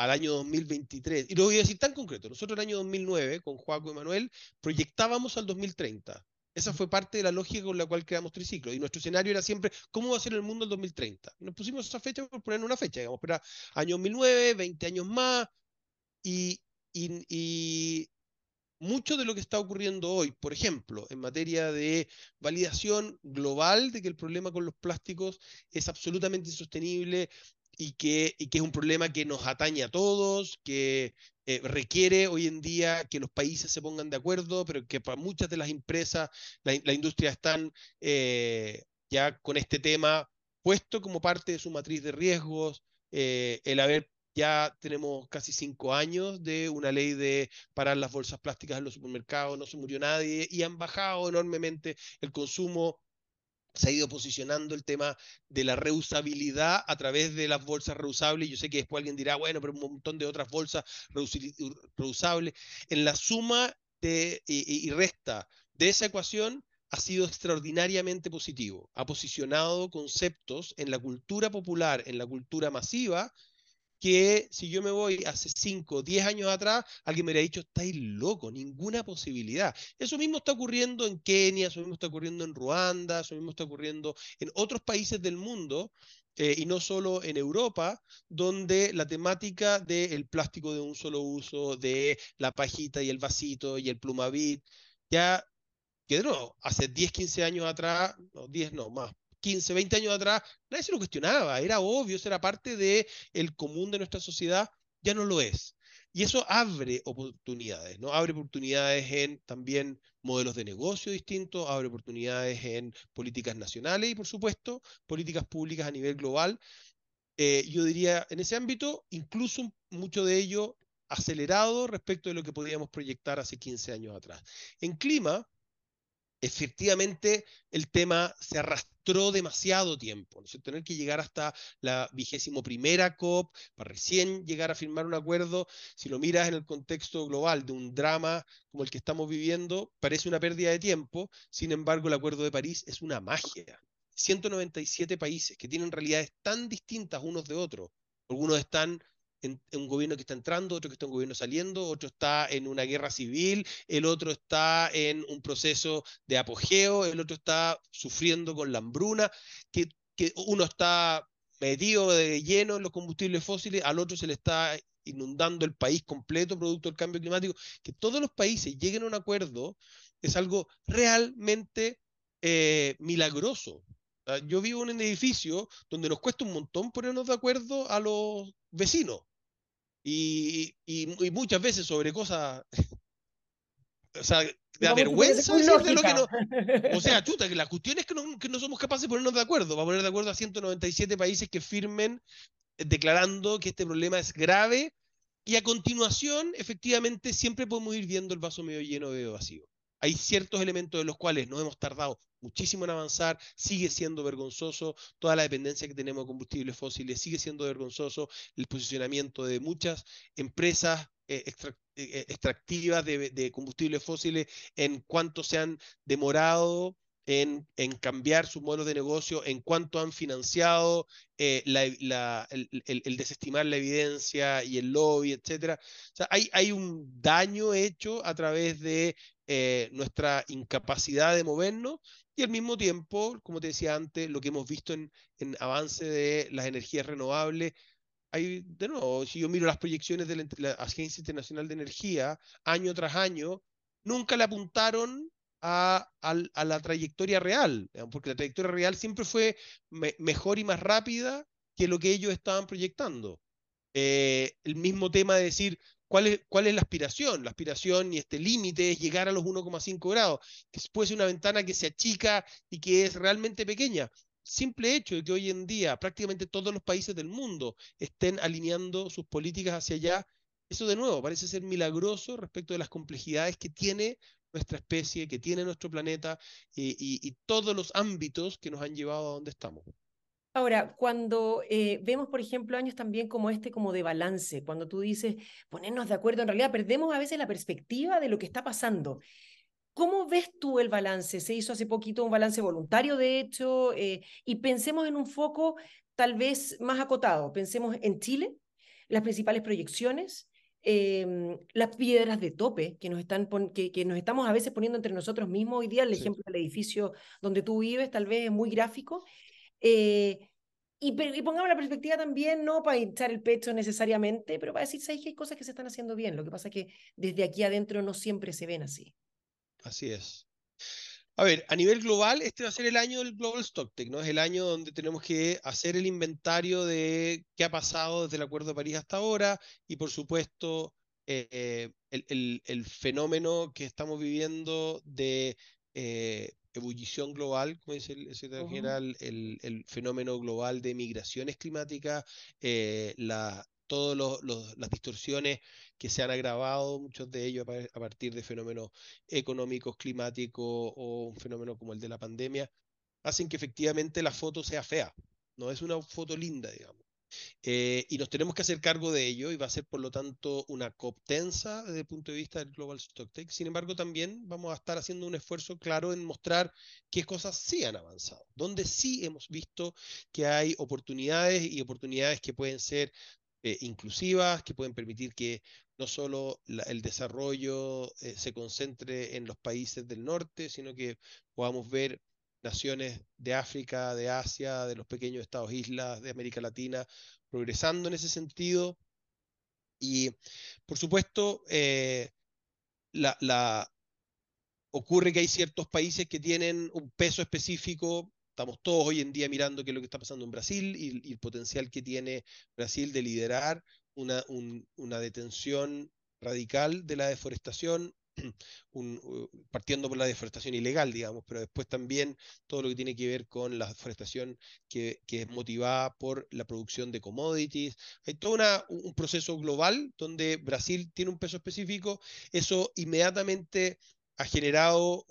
al año 2023. Y lo voy a decir tan concreto. Nosotros el año 2009, con Joaco y Manuel, proyectábamos al 2030. Esa fue parte de la lógica con la cual creamos Triciclo. Y nuestro escenario era siempre, ¿cómo va a ser el mundo en 2030? nos pusimos esa fecha por poner una fecha, digamos, pero año 2009, 20 años más. Y, y, y mucho de lo que está ocurriendo hoy, por ejemplo, en materia de validación global de que el problema con los plásticos es absolutamente insostenible, y que, y que es un problema que nos atañe a todos, que eh, requiere hoy en día que los países se pongan de acuerdo, pero que para muchas de las empresas, la, industria están eh, ya con este tema puesto como parte de su matriz de riesgos, eh, el haber ya tenemos casi cinco años de una ley de parar las bolsas plásticas en los supermercados, no se murió nadie y han bajado enormemente el consumo se ha ido posicionando el tema de la reusabilidad a través de las bolsas reusables. Yo sé que después alguien dirá, bueno, pero un montón de otras bolsas reusables. En la suma de, y, resta de esa ecuación ha sido extraordinariamente positivo. Ha posicionado conceptos en la cultura popular, en la cultura masiva, que si yo me voy hace 5, 10 años atrás, alguien me hubiera dicho, estáis loco, ninguna posibilidad. Eso mismo está ocurriendo en Kenia, eso mismo está ocurriendo en Ruanda, eso mismo está ocurriendo en otros países del mundo, eh, y no solo en Europa, donde la temática del plástico de un solo uso, de la pajita y el vasito y el plumavit, ya que no, hace 10, 15 años atrás, no, 10 no, más, 15, 20 años atrás, nadie se lo cuestionaba, era obvio, era parte del el común de nuestra sociedad, ya no lo es. Y eso abre oportunidades, ¿no? Abre oportunidades en también modelos de negocio distintos, abre oportunidades en políticas nacionales y, por supuesto, políticas públicas a nivel global. Eh, yo diría, en ese ámbito, incluso mucho de ello acelerado respecto de lo que podíamos proyectar hace 15 años atrás. En clima, efectivamente el tema se arrastró demasiado tiempo, ¿no? tener que llegar hasta la vigésimo primera COP para recién llegar a firmar un acuerdo, si lo miras en el contexto global de un drama como el que estamos viviendo, parece una pérdida de tiempo, sin embargo el Acuerdo de París es una magia. 197 países que tienen realidades tan distintas unos de otros. Algunos están un gobierno que está entrando, otro que está en un gobierno saliendo, otro está en una guerra civil, el otro está en un proceso de apogeo, el otro está sufriendo con la hambruna, que, uno está metido de lleno en los combustibles fósiles, al otro se le está inundando el país completo producto del cambio climático, que todos los países lleguen a un acuerdo es algo realmente eh, milagroso. Yo vivo en un edificio donde nos cuesta un montón ponernos de acuerdo a los vecinos. Y, muchas veces sobre cosas. *laughs* O sea, da vergüenza decir lo que no. O sea, *laughs* chuta, que la cuestión es que no, que no somos capaces de ponernos de acuerdo. Va a poner de acuerdo a 197 países que firmen eh, declarando que este problema es grave. Y a continuación, efectivamente, siempre podemos ir viendo el vaso medio lleno o medio vacío. Hay ciertos elementos de los cuales nos hemos tardado muchísimo en avanzar, sigue siendo vergonzoso toda la dependencia que tenemos de combustibles fósiles, sigue siendo vergonzoso el posicionamiento de muchas empresas eh, eh, eh, extractivas de, combustibles fósiles en cuanto se han demorado en, cambiar su modelo de negocio, en cuanto han financiado el, desestimar la evidencia y el lobby, etc. O sea, hay, hay un daño hecho a través de nuestra incapacidad de movernos y al mismo tiempo, como te decía antes, lo que hemos visto en, avance de las energías renovables. Hay, de nuevo, si yo miro las proyecciones de la, Agencia Internacional de Energía, año tras año, nunca le apuntaron a, la trayectoria real, porque la trayectoria real siempre fue mejor y más rápida que lo que ellos estaban proyectando. Eh, el mismo tema de decir, ¿Cuál es, ¿Cuál es, la aspiración? La aspiración y este límite es llegar a los 1,5 grados, ser una ventana que se achica y que es realmente pequeña. Simple hecho de que hoy en día prácticamente todos los países del mundo estén alineando sus políticas hacia allá, eso de nuevo parece ser milagroso respecto de las complejidades que tiene nuestra especie, que tiene nuestro planeta y todos los ámbitos que nos han llevado a donde estamos. Ahora, cuando eh, vemos, por ejemplo, años también como este, como de balance, cuando tú dices ponernos de acuerdo, en realidad perdemos a veces la perspectiva de lo que está pasando. ¿Cómo ves tú el balance? Se hizo hace poquito un balance voluntario, de hecho, eh, y pensemos en un foco tal vez más acotado. Pensemos en Chile, las principales proyecciones, em, las piedras de tope que nos, están que, que, nos estamos a veces poniendo entre nosotros mismos. Hoy día el ejemplo del edificio donde tú vives tal vez es muy gráfico eh, y, pongamos la perspectiva también, no para hinchar el pecho necesariamente, pero para decir, ¿sabes que hay cosas que se están haciendo bien? Lo que pasa es que desde aquí adentro no siempre se ven así. Así es. A ver, a nivel global, este va a ser el año del Global Stocktake, ¿no? Es el año donde tenemos que hacer el inventario de qué ha pasado desde el Acuerdo de París hasta ahora y, por supuesto, eh, el, el, fenómeno que estamos viviendo de eh, ebullición global, como dice el secretario general, el, fenómeno global de migraciones climáticas, eh, la, todas las distorsiones que se han agravado, muchos de ellos a, partir de fenómenos económicos, climáticos o un fenómeno como el de la pandemia, hacen que efectivamente la foto sea fea. No es una foto linda, digamos. Eh, y nos tenemos que hacer cargo de ello y va a ser por lo tanto una COP tensa desde el punto de vista del Global Stocktake. Sin embargo, también vamos a estar haciendo un esfuerzo claro en mostrar qué cosas sí han avanzado, donde sí hemos visto que hay oportunidades y oportunidades que pueden ser eh, inclusivas, que pueden permitir que no solo el desarrollo eh, se concentre en los países del norte, sino que podamos ver naciones de África, de Asia, de los pequeños estados islas, de América Latina, progresando en ese sentido. Y, por supuesto, eh, ocurre que hay ciertos países que tienen un peso específico. Estamos todos hoy en día mirando qué es lo que está pasando en Brasil y, el potencial que tiene Brasil de liderar una detención radical de la deforestación *clears throat* partiendo por la deforestación ilegal, digamos, pero después también todo lo que tiene que ver con la deforestación que, es motivada por la producción de commodities. Hay todo un proceso global donde Brasil tiene un peso específico. Eso inmediatamente ha generado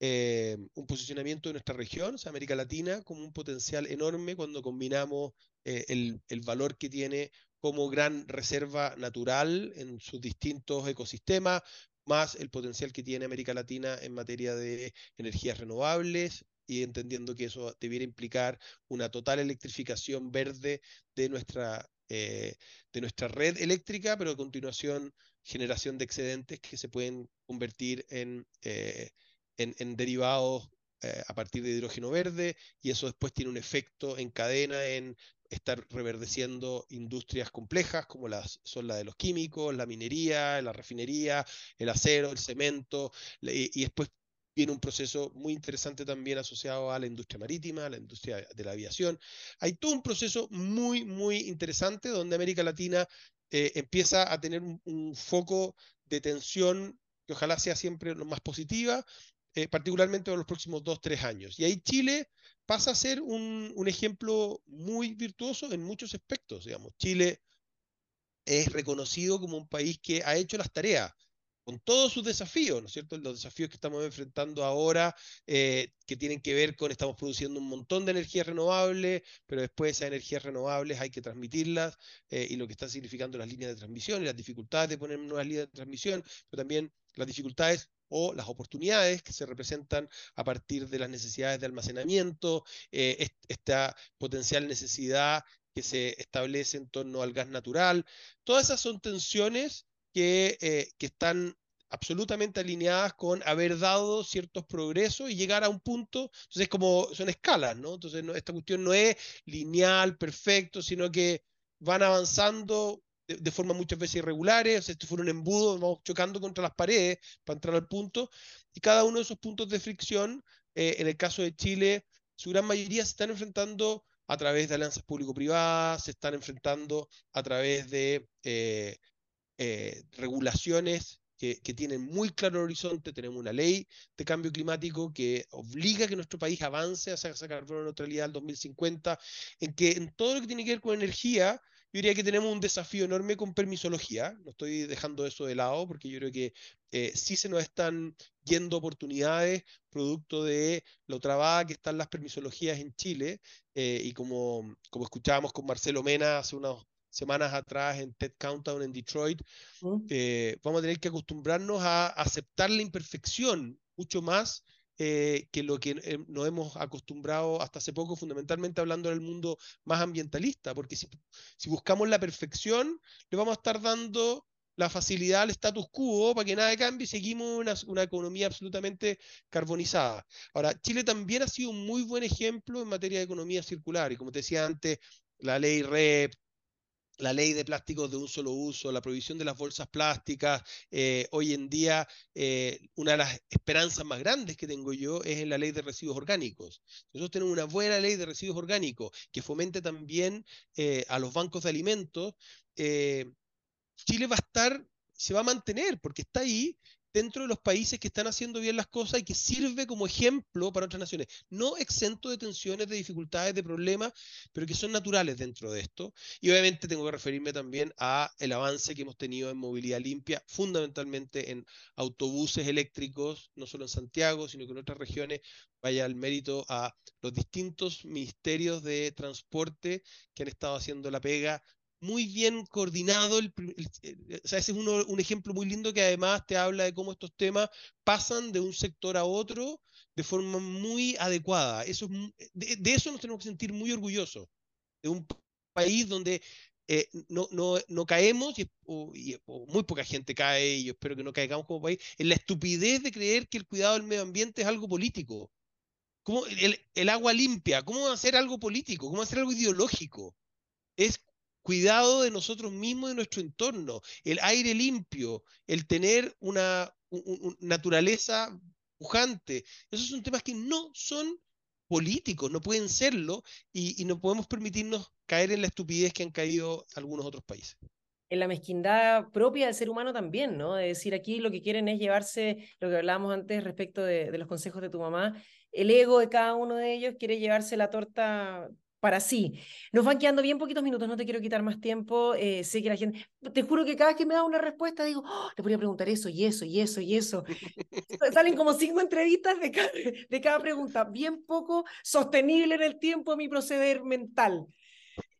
eh, un posicionamiento de nuestra región, o sea, América Latina, como un potencial enorme cuando combinamos eh, el, el, valor que tiene como gran reserva natural en sus distintos ecosistemas, más el potencial que tiene América Latina en materia de energías renovables, y entendiendo que eso debiera implicar una total electrificación verde de nuestra, eh, de nuestra red eléctrica, pero a continuación generación de excedentes que se pueden convertir en, eh, en, derivados eh, a partir de hidrógeno verde y eso después tiene un efecto en cadena en estar reverdeciendo industrias complejas como las son la de los químicos, la minería, la refinería, el acero, el cemento, y después tiene un proceso muy interesante también asociado a la industria marítima, a la industria de la aviación. Hay todo un proceso muy, muy interesante donde América Latina eh, empieza a tener un, foco de tensión que ojalá sea siempre lo más positiva, eh, particularmente en los próximos dos, tres años. Y ahí Chile pasa a ser un, ejemplo muy virtuoso en muchos aspectos. Digamos. Chile es reconocido como un país que ha hecho las tareas con todos sus desafíos, ¿no es cierto? Los desafíos que estamos enfrentando ahora, eh, que tienen que ver con, estamos produciendo un montón de energías renovables, pero después esas energías renovables hay que transmitirlas, eh, y lo que están significando las líneas de transmisión y las dificultades de poner nuevas líneas de transmisión, pero también las dificultades o las oportunidades que se representan a partir de las necesidades de almacenamiento, eh, esta potencial necesidad que se establece en torno al gas natural. Todas esas son tensiones que, que, están absolutamente alineadas con haber dado ciertos progresos y llegar a un punto, entonces como son escalas, ¿no? Entonces esta cuestión no es lineal, perfecto, sino que van avanzando de, forma muchas veces irregulares, o sea, esto fue un embudo, vamos chocando contra las paredes para entrar al punto, y cada uno de esos puntos de fricción, eh, en el caso de Chile, su gran mayoría se están enfrentando a través de alianzas público-privadas, se están enfrentando a través de eh, eh, regulaciones que, tienen muy claro el horizonte. Tenemos una ley de cambio climático que obliga a que nuestro país avance hacia esa carbono neutralidad al 2050, en que en todo lo que tiene que ver con energía, yo diría que tenemos un desafío enorme con permisología. No estoy dejando eso de lado porque yo creo que eh, sí se nos están yendo oportunidades producto de lo trabada que están las permisologías en Chile. Eh, y como, como escuchábamos con Marcelo Mena hace unos semanas atrás en TED Countdown en Detroit, eh, vamos a tener que acostumbrarnos a aceptar la imperfección mucho más eh, que lo que eh, nos hemos acostumbrado hasta hace poco, fundamentalmente hablando del mundo más ambientalista, porque si, si buscamos la perfección, le vamos a estar dando la facilidad al status quo para que nada cambie y seguimos una, una, economía absolutamente carbonizada. Ahora, Chile también ha sido un muy buen ejemplo en materia de economía circular y como te decía antes, la ley REP, la ley de plásticos de un solo uso, la prohibición de las bolsas plásticas. Eh, hoy en día, eh, una de las esperanzas más grandes que tengo yo es en la ley de residuos orgánicos. Nosotros tenemos una buena ley de residuos orgánicos que fomente también eh, a los bancos de alimentos. Chile va a estar, se va a mantener porque está ahí dentro de los países que están haciendo bien las cosas y que sirve como ejemplo para otras naciones. No exento de tensiones, de dificultades, de problemas, pero que son naturales dentro de esto. Y obviamente tengo que referirme también a el avance que hemos tenido en movilidad limpia, fundamentalmente en autobuses eléctricos, no solo en Santiago, sino que en otras regiones. Vaya el mérito a los distintos ministerios de transporte que han estado haciendo la pega muy bien coordinado. El, o sea, ese es uno, un ejemplo muy lindo que además te habla de cómo estos temas pasan de un sector a otro de forma muy adecuada. Eso de, eso nos tenemos que sentir muy orgullosos, de un país donde eh, no, no, no, caemos, y, muy poca gente cae, y yo espero que no caigamos como país, en la estupidez de creer que el cuidado del medio ambiente es algo político. ¿Cómo, el, el agua limpia, ¿cómo ser algo político? ¿Cómo ser algo ideológico? Es cuidado de nosotros mismos, de nuestro entorno, el aire limpio, el tener una, naturaleza pujante. Esos son temas que no son políticos, no pueden serlo y, no podemos permitirnos caer en la estupidez que han caído algunos otros países en la mezquindad propia del ser humano también, ¿no? De decir, aquí lo que quieren es llevarse, lo que hablábamos antes respecto de, los consejos de tu mamá, el ego de cada uno de ellos quiere llevarse la torta para sí. Nos van quedando bien poquitos minutos, no te quiero quitar más tiempo. Eh, sé que la gente, te juro que cada vez que me da una respuesta digo, oh, te podría preguntar eso y eso y eso y eso. *laughs* Salen como cinco entrevistas de cada, *laughs* de cada pregunta, bien poco sostenible en el tiempo mi proceder mental.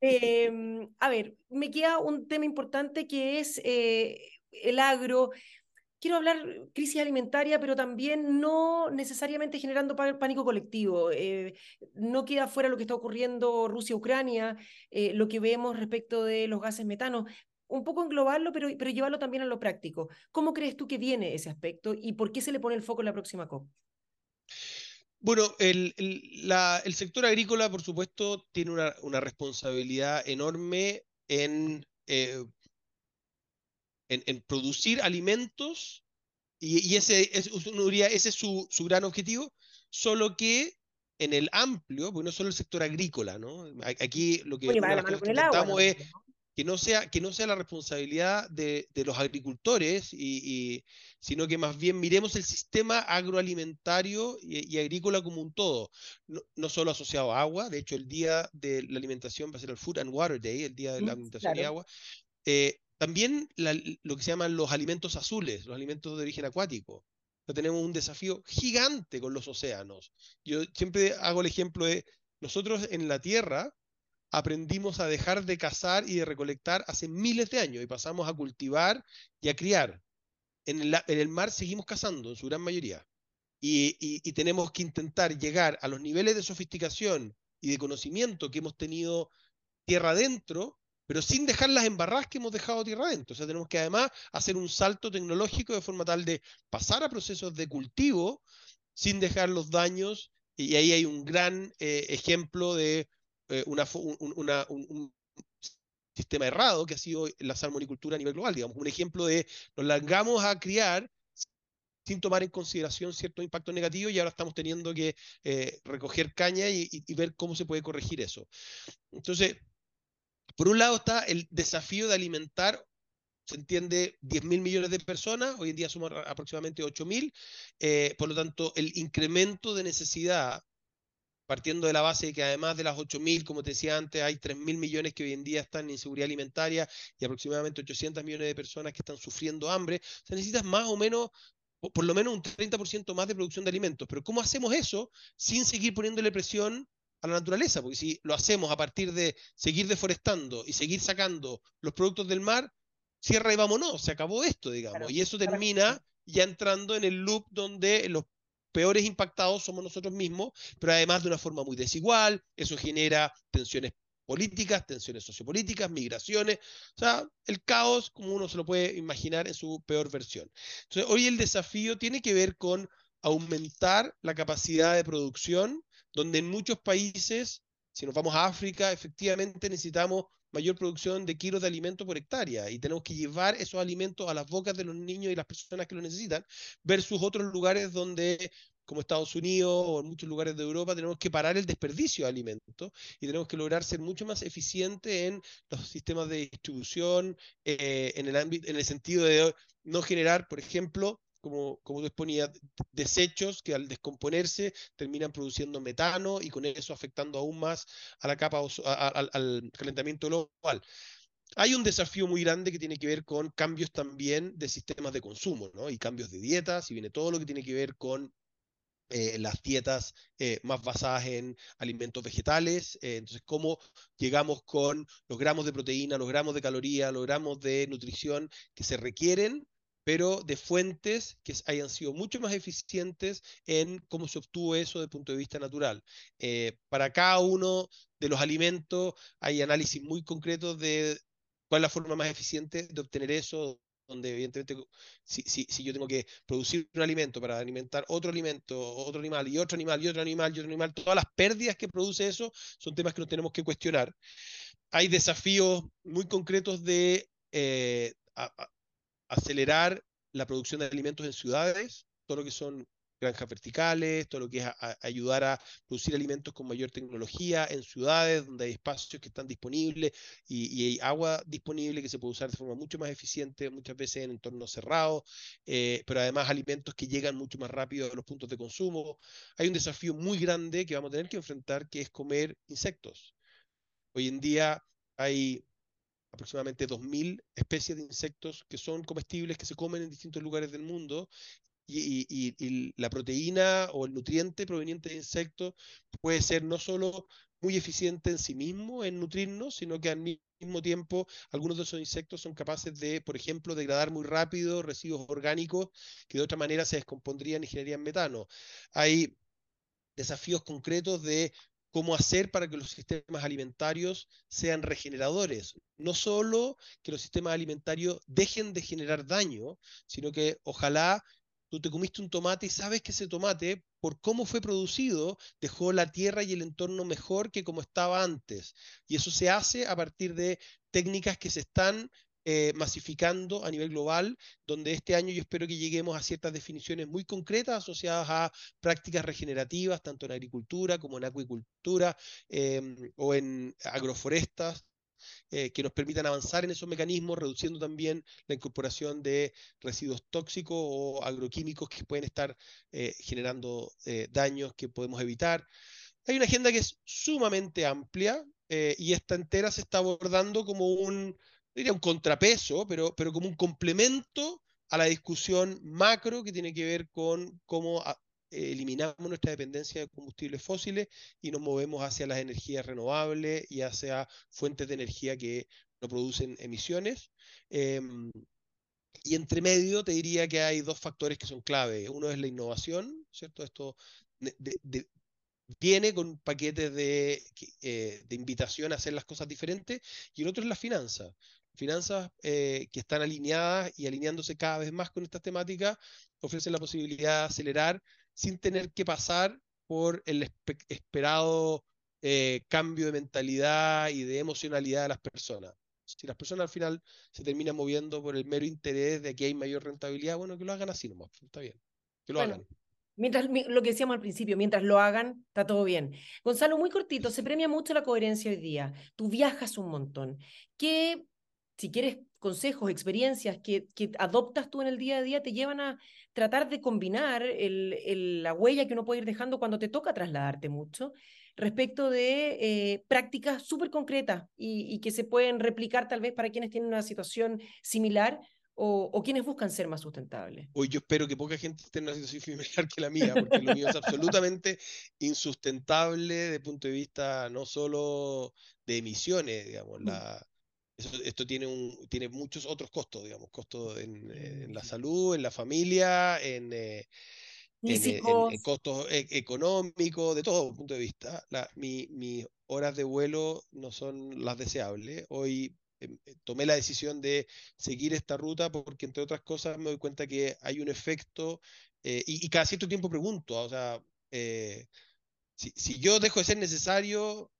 Em, a ver, me queda un tema importante que es eh, el agro quiero hablar crisis alimentaria, pero también no necesariamente generando pánico colectivo. Eh, no queda fuera lo que está ocurriendo Rusia-Ucrania, eh, lo que vemos respecto de los gases metanos. Un poco englobarlo, pero, llevarlo también a lo práctico. ¿Cómo crees tú que viene ese aspecto y por qué se le pone el foco en la próxima COP? Bueno, el, sector agrícola, por supuesto, tiene una, una responsabilidad enorme en eh, en, producir alimentos, y, ese, es, ese es su, su, gran objetivo, solo que en el amplio, porque no solo el sector agrícola, ¿no? Aquí lo que, intentamos es que no sea, que no sea la responsabilidad de, de los agricultores, y, sino que más bien miremos el sistema agroalimentario y, agrícola como un todo, no, no, solo asociado a agua, de hecho el día de la alimentación va a ser el Food and Water Day, el día de la alimentación y agua, eh, también lo que se llaman los alimentos azules, los alimentos de origen acuático. tenemos un desafío gigante con los océanos. Yo siempre hago el ejemplo de, nosotros en la Tierra aprendimos a dejar de cazar y de recolectar hace miles de años y pasamos a cultivar y a criar. En el, mar seguimos cazando en su gran mayoría. y, tenemos que intentar llegar a los niveles de sofisticación y de conocimiento que hemos tenido tierra adentro pero sin dejar las embarradas que hemos dejado tierra adentro. O sea, tenemos que además hacer un salto tecnológico de forma tal de pasar a procesos de cultivo sin dejar los daños, y ahí hay un gran eh, ejemplo de eh, un, sistema errado que ha sido la salmonicultura a nivel global, digamos, un ejemplo de nos largamos a criar sin tomar en consideración ciertos impactos negativos y ahora estamos teniendo que eh, recoger caña y, ver cómo se puede corregir eso. Entonces, por un lado está el desafío de alimentar, se entiende, 10 mil millones de personas, hoy en día somos aproximadamente 8 mil, eh, por lo tanto, el incremento de necesidad, partiendo de la base de que además de las 8 mil, como te decía antes, hay 3 mil millones que hoy en día están en inseguridad alimentaria y aproximadamente 800 millones de personas que están sufriendo hambre, se necesita más o menos por lo menos un 30% más de producción de alimentos. Pero ¿cómo hacemos eso sin seguir poniéndole presión a la naturaleza, porque si lo hacemos a partir de seguir deforestando y seguir sacando los productos del mar, cierra y vámonos, se acabó esto, digamos. y eso termina ya entrando en el loop donde los peores impactados somos nosotros mismos, pero además de una forma muy desigual, eso genera tensiones políticas, tensiones sociopolíticas, migraciones, o sea, el caos como uno se lo puede imaginar en su peor versión. Entonces, hoy el desafío tiene que ver con aumentar la capacidad de producción donde en muchos países, si nos vamos a África, efectivamente necesitamos mayor producción de kilos de alimento por hectárea y tenemos que llevar esos alimentos a las bocas de los niños y las personas que lo necesitan, versus otros lugares donde como Estados Unidos o en muchos lugares de Europa, tenemos que parar el desperdicio de alimentos y tenemos que lograr ser mucho más eficientes en los sistemas de distribución, eh, en, el ámbito, en el sentido de no generar, por ejemplo, como, como tú exponías, desechos que al descomponerse terminan produciendo metano y con eso afectando aún más a la capa, al calentamiento global. Hay un desafío muy grande que tiene que ver con cambios también de sistemas de consumo, ¿no? Y cambios de dietas, y viene todo lo que tiene que ver con eh, las dietas eh, más basadas en alimentos vegetales. Eh, entonces, cómo llegamos con los gramos de proteína, los gramos de caloría, los gramos de nutrición que se requieren pero de fuentes que hayan sido mucho más eficientes en cómo se obtuvo eso desde el punto de vista natural. Eh, para cada uno de los alimentos hay análisis muy concretos de cuál es la forma más eficiente de obtener eso, donde evidentemente si, si, yo tengo que producir un alimento para alimentar otro alimento, otro animal y otro animal y otro animal y otro animal, todas las pérdidas que produce eso son temas que nos tenemos que cuestionar. Hay desafíos muy concretos de eh, acelerar la producción de alimentos en ciudades, todo lo que son granjas verticales, todo lo que es ayudar a producir alimentos con mayor tecnología en ciudades donde hay espacios que están disponibles y, hay agua disponible que se puede usar de forma mucho más eficiente, muchas veces en entornos cerrados, eh, pero además alimentos que llegan mucho más rápido a los puntos de consumo. Hay un desafío muy grande que vamos a tener que enfrentar que es comer insectos. Hoy en día hay aproximadamente 2.000 especies de insectos que son comestibles, que se comen en distintos lugares del mundo, y, la proteína o el nutriente proveniente de insectos puede ser no solo muy eficiente en sí mismo en nutrirnos, sino que al mismo tiempo algunos de esos insectos son capaces de, por ejemplo, degradar muy rápido residuos orgánicos que de otra manera se descompondrían y generarían metano. Hay desafíos concretos de cómo hacer para que los sistemas alimentarios sean regeneradores. No solo que los sistemas alimentarios dejen de generar daño, sino que ojalá tú te comiste un tomate y sabes que ese tomate, por cómo fue producido, dejó la tierra y el entorno mejor que como estaba antes. Y eso se hace a partir de técnicas que se están eh, masificando a nivel global, donde este año yo espero que lleguemos a ciertas definiciones muy concretas asociadas a prácticas regenerativas, tanto en agricultura como en acuicultura em, o en agroforestas, eh, que nos permitan avanzar en esos mecanismos, reduciendo también la incorporación de residuos tóxicos o agroquímicos que pueden estar eh, generando daños que podemos evitar. Hay una agenda que es sumamente amplia y esta entera se está abordando como un diría un contrapeso, pero, pero como un complemento a la discusión macro que tiene que ver con cómo ah, eliminamos nuestra dependencia de combustibles fósiles y nos movemos hacia las energías renovables y hacia fuentes de energía que no producen emisiones. Em, y entre medio te diría que hay dos factores que son clave. Uno es la innovación, ¿cierto? Esto viene con paquetes de, eh, de, invitación a hacer las cosas diferentes y el otro es la finanza finanzas eh, que están alineadas y alineándose cada vez más con estas temáticas, ofrecen la posibilidad de acelerar sin tener que pasar por el esperado eh, cambio de mentalidad y de emocionalidad de las personas. Si las personas al final se terminan moviendo por el mero interés de que hay mayor rentabilidad, bueno, que lo hagan así nomás, está bien, que lo hagan. Mientras, lo que decíamos al principio, mientras lo hagan, está todo bien. Gonzalo, muy cortito, se premia mucho la coherencia hoy día. Tú viajas un montón. ¿Qué si quieres consejos, experiencias que, adoptas tú en el día a día, te llevan a tratar de combinar la huella que uno puede ir dejando cuando te toca trasladarte mucho respecto de eh, prácticas súper concretas y, que se pueden replicar tal vez para quienes tienen una situación similar o, quienes buscan ser más sustentables. Hoy yo espero que poca gente esté en una situación *laughs* similar que la mía, porque lo mío es absolutamente insustentable desde el punto de vista no solo de emisiones, digamos, mm. la, esto tiene, un, tiene muchos otros costos, digamos, costos en, la salud, en la familia, en, eh, en, costos e, económicos, de todo punto de vista. mis horas de vuelo no son las deseables. Hoy eh, tomé la decisión de seguir esta ruta porque, entre otras cosas, me doy cuenta que hay un efecto, eh, y, cada cierto tiempo pregunto, o sea, si, si, yo dejo de ser necesario,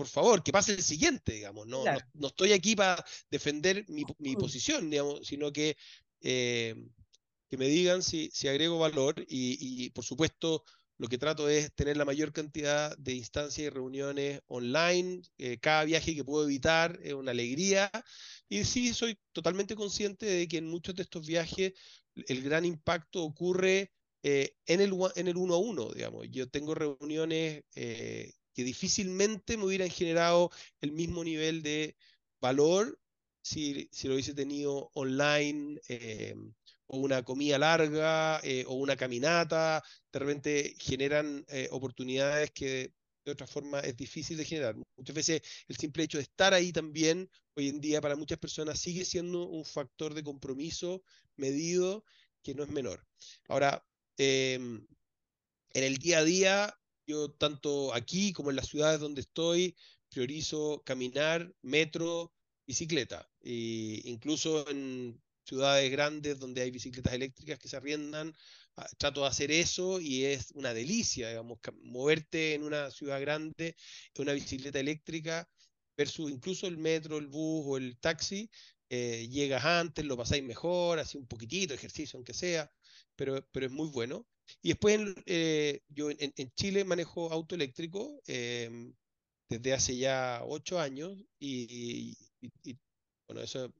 por favor, que pase el siguiente, digamos. No, no, estoy aquí para defender mi, mi, posición, digamos, sino que, eh, que me digan si, si agrego valor y, y, por supuesto, lo que trato es tener la mayor cantidad de instancias y reuniones online. Eh, cada viaje que puedo evitar es una alegría. Y sí, soy totalmente consciente de que en muchos de estos viajes el gran impacto ocurre eh, en, el, en el uno a uno, digamos. Yo tengo reuniones que difícilmente me hubieran generado el mismo nivel de valor si, lo hubiese tenido online eh, o una comida larga eh, o una caminata. De repente generan eh, oportunidades que de otra forma es difícil de generar. Muchas veces el simple hecho de estar ahí también, hoy en día para muchas personas sigue siendo un factor de compromiso medido que no es menor. Ahora, em, en el día a día yo tanto aquí como en las ciudades donde estoy priorizo caminar, metro, bicicleta. E incluso en ciudades grandes donde hay bicicletas eléctricas que se arriendan, ah, trato de hacer eso y es una delicia, digamos, moverte en una ciudad grande en una bicicleta eléctrica versus incluso el metro, el bus o el taxi, eh, llegas antes, lo pasáis mejor, así un poquitito, ejercicio aunque sea, pero, pero es muy bueno. Y después eh, yo en, Chile manejo auto eléctrico em, desde hace ya ocho años y, bueno, eso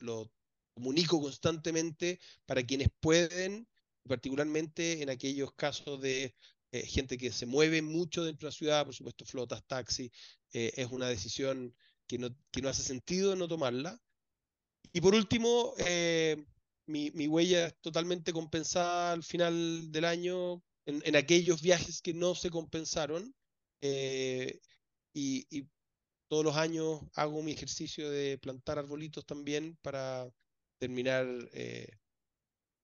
lo, comunico constantemente para quienes pueden, particularmente en aquellos casos de eh, gente que se mueve mucho dentro de la ciudad, por supuesto, flotas, taxis, eh, es una decisión que no, que no hace sentido no tomarla. Y por último, mi, mi, huella es totalmente compensada al final del año en, en aquellos viajes que no se compensaron. y, y todos los años hago mi ejercicio de plantar arbolitos también para terminar eh,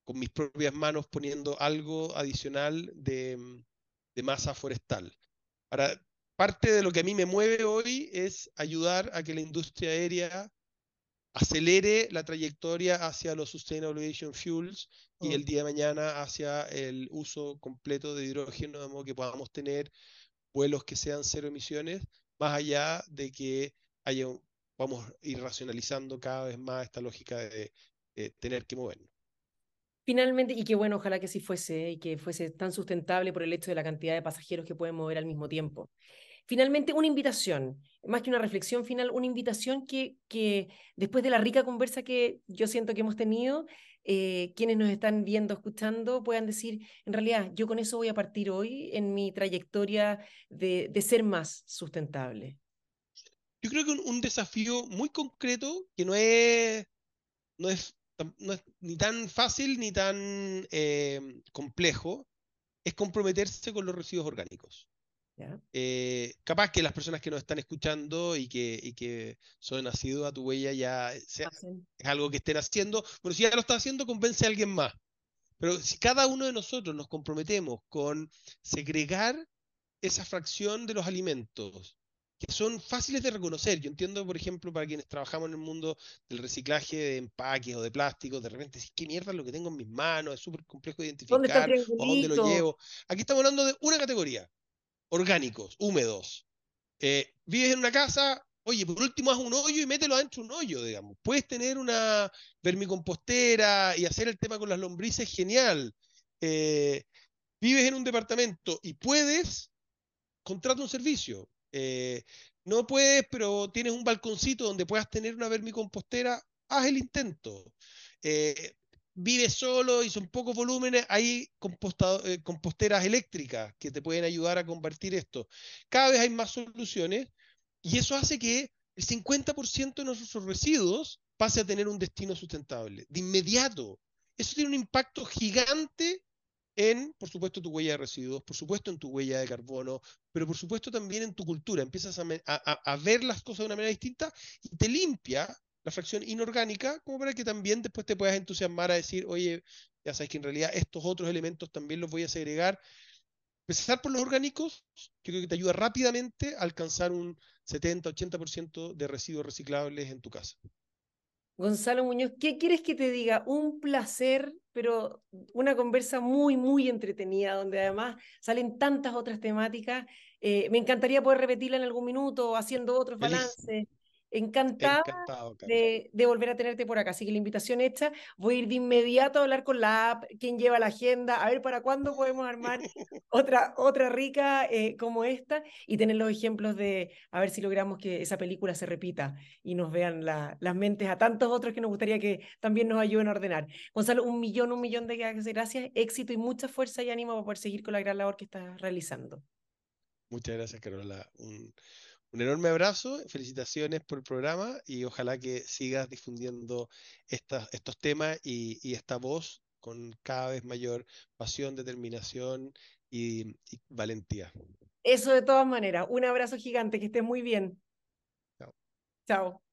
con mis propias manos poniendo algo adicional de, de, masa forestal. Para, parte de lo que a mí me mueve hoy es ayudar a que la industria aérea acelere la trayectoria hacia los Sustainable Aviation Fuels y el día de mañana hacia el uso completo de hidrógeno, de modo que podamos tener vuelos que sean cero emisiones más allá de que haya, vamos a ir racionalizando cada vez más esta lógica de, tener que movernos. Finalmente, y qué bueno, ojalá que así fuese y que fuese tan sustentable por el hecho de la cantidad de pasajeros que pueden mover al mismo tiempo. Finalmente, una invitación, más que una reflexión final, una invitación que, que después de la rica conversa que yo siento que hemos tenido, eh, quienes nos están viendo, escuchando, puedan decir, en realidad, yo con eso voy a partir hoy en mi trayectoria de, de ser más sustentable. Yo creo que un, desafío muy concreto, que no es, no es, no es ni tan fácil ni tan eh, complejo, es comprometerse con los residuos orgánicos. Eh, capaz que las personas que nos están escuchando y que, y que son nacidos a tu huella ya es algo que estén haciendo. Bueno, si ya lo está haciendo, convence a alguien más. Pero si cada uno de nosotros nos comprometemos con segregar esa fracción de los alimentos, que son fáciles de reconocer. Yo entiendo, por ejemplo, para quienes trabajamos en el mundo del reciclaje de empaques o de plásticos, de repente, ¿qué mierda es lo que tengo en mis manos? Es súper complejo de identificar, o dónde lo llevo. Aquí estamos hablando de una categoría, orgánicos, húmedos. Eh, vives en una casa, oye, por último haz un hoyo y mételo adentro un hoyo, digamos. Puedes tener una vermicompostera y hacer el tema con las lombrices, genial. Eh, vives en un departamento y puedes, contrata un servicio. Eh, no puedes, pero tienes un balconcito donde puedas tener una vermicompostera, haz el intento vive solo y son pocos volúmenes, hay eh, composteras eléctricas que te pueden ayudar a convertir esto. Cada vez hay más soluciones y eso hace que el 50% de nuestros residuos pase a tener un destino sustentable, de inmediato. Eso tiene un impacto gigante en, por supuesto, tu huella de residuos, por supuesto en tu huella de carbono, pero por supuesto también en tu cultura. Empiezas a, ver las cosas de una manera distinta y te limpia la fracción inorgánica, como para que también después te puedas entusiasmar a decir, oye, ya sabes que en realidad estos otros elementos también los voy a segregar. Empezar por los orgánicos, yo creo que te ayuda rápidamente a alcanzar un 70-80% de residuos reciclables en tu casa. Gonzalo Muñoz, ¿qué quieres que te diga? Un placer, pero una conversa muy, muy entretenida, donde además salen tantas otras temáticas. Eh, me encantaría poder repetirla en algún minuto, haciendo otros balances. Encantada de, de, volver a tenerte por acá. Así que la invitación hecha. Voy a ir de inmediato a hablar con la app, quién lleva la agenda, a ver para cuándo podemos armar *laughs* otra, otra rica eh, como esta y tener los ejemplos de a ver si logramos que esa película se repita y nos vean las mentes a tantos otros que nos gustaría que también nos ayuden a ordenar. Gonzalo, un millón, un millón de gracias, éxito y mucha fuerza y ánimo para poder seguir con la gran labor que estás realizando. Muchas gracias, Carola. Un un enorme abrazo, felicitaciones por el programa y ojalá que sigas difundiendo estos temas y, esta voz con cada vez mayor pasión, determinación y, y valentía. Eso de todas maneras. Un abrazo gigante, que estés muy bien. Chao. Chao.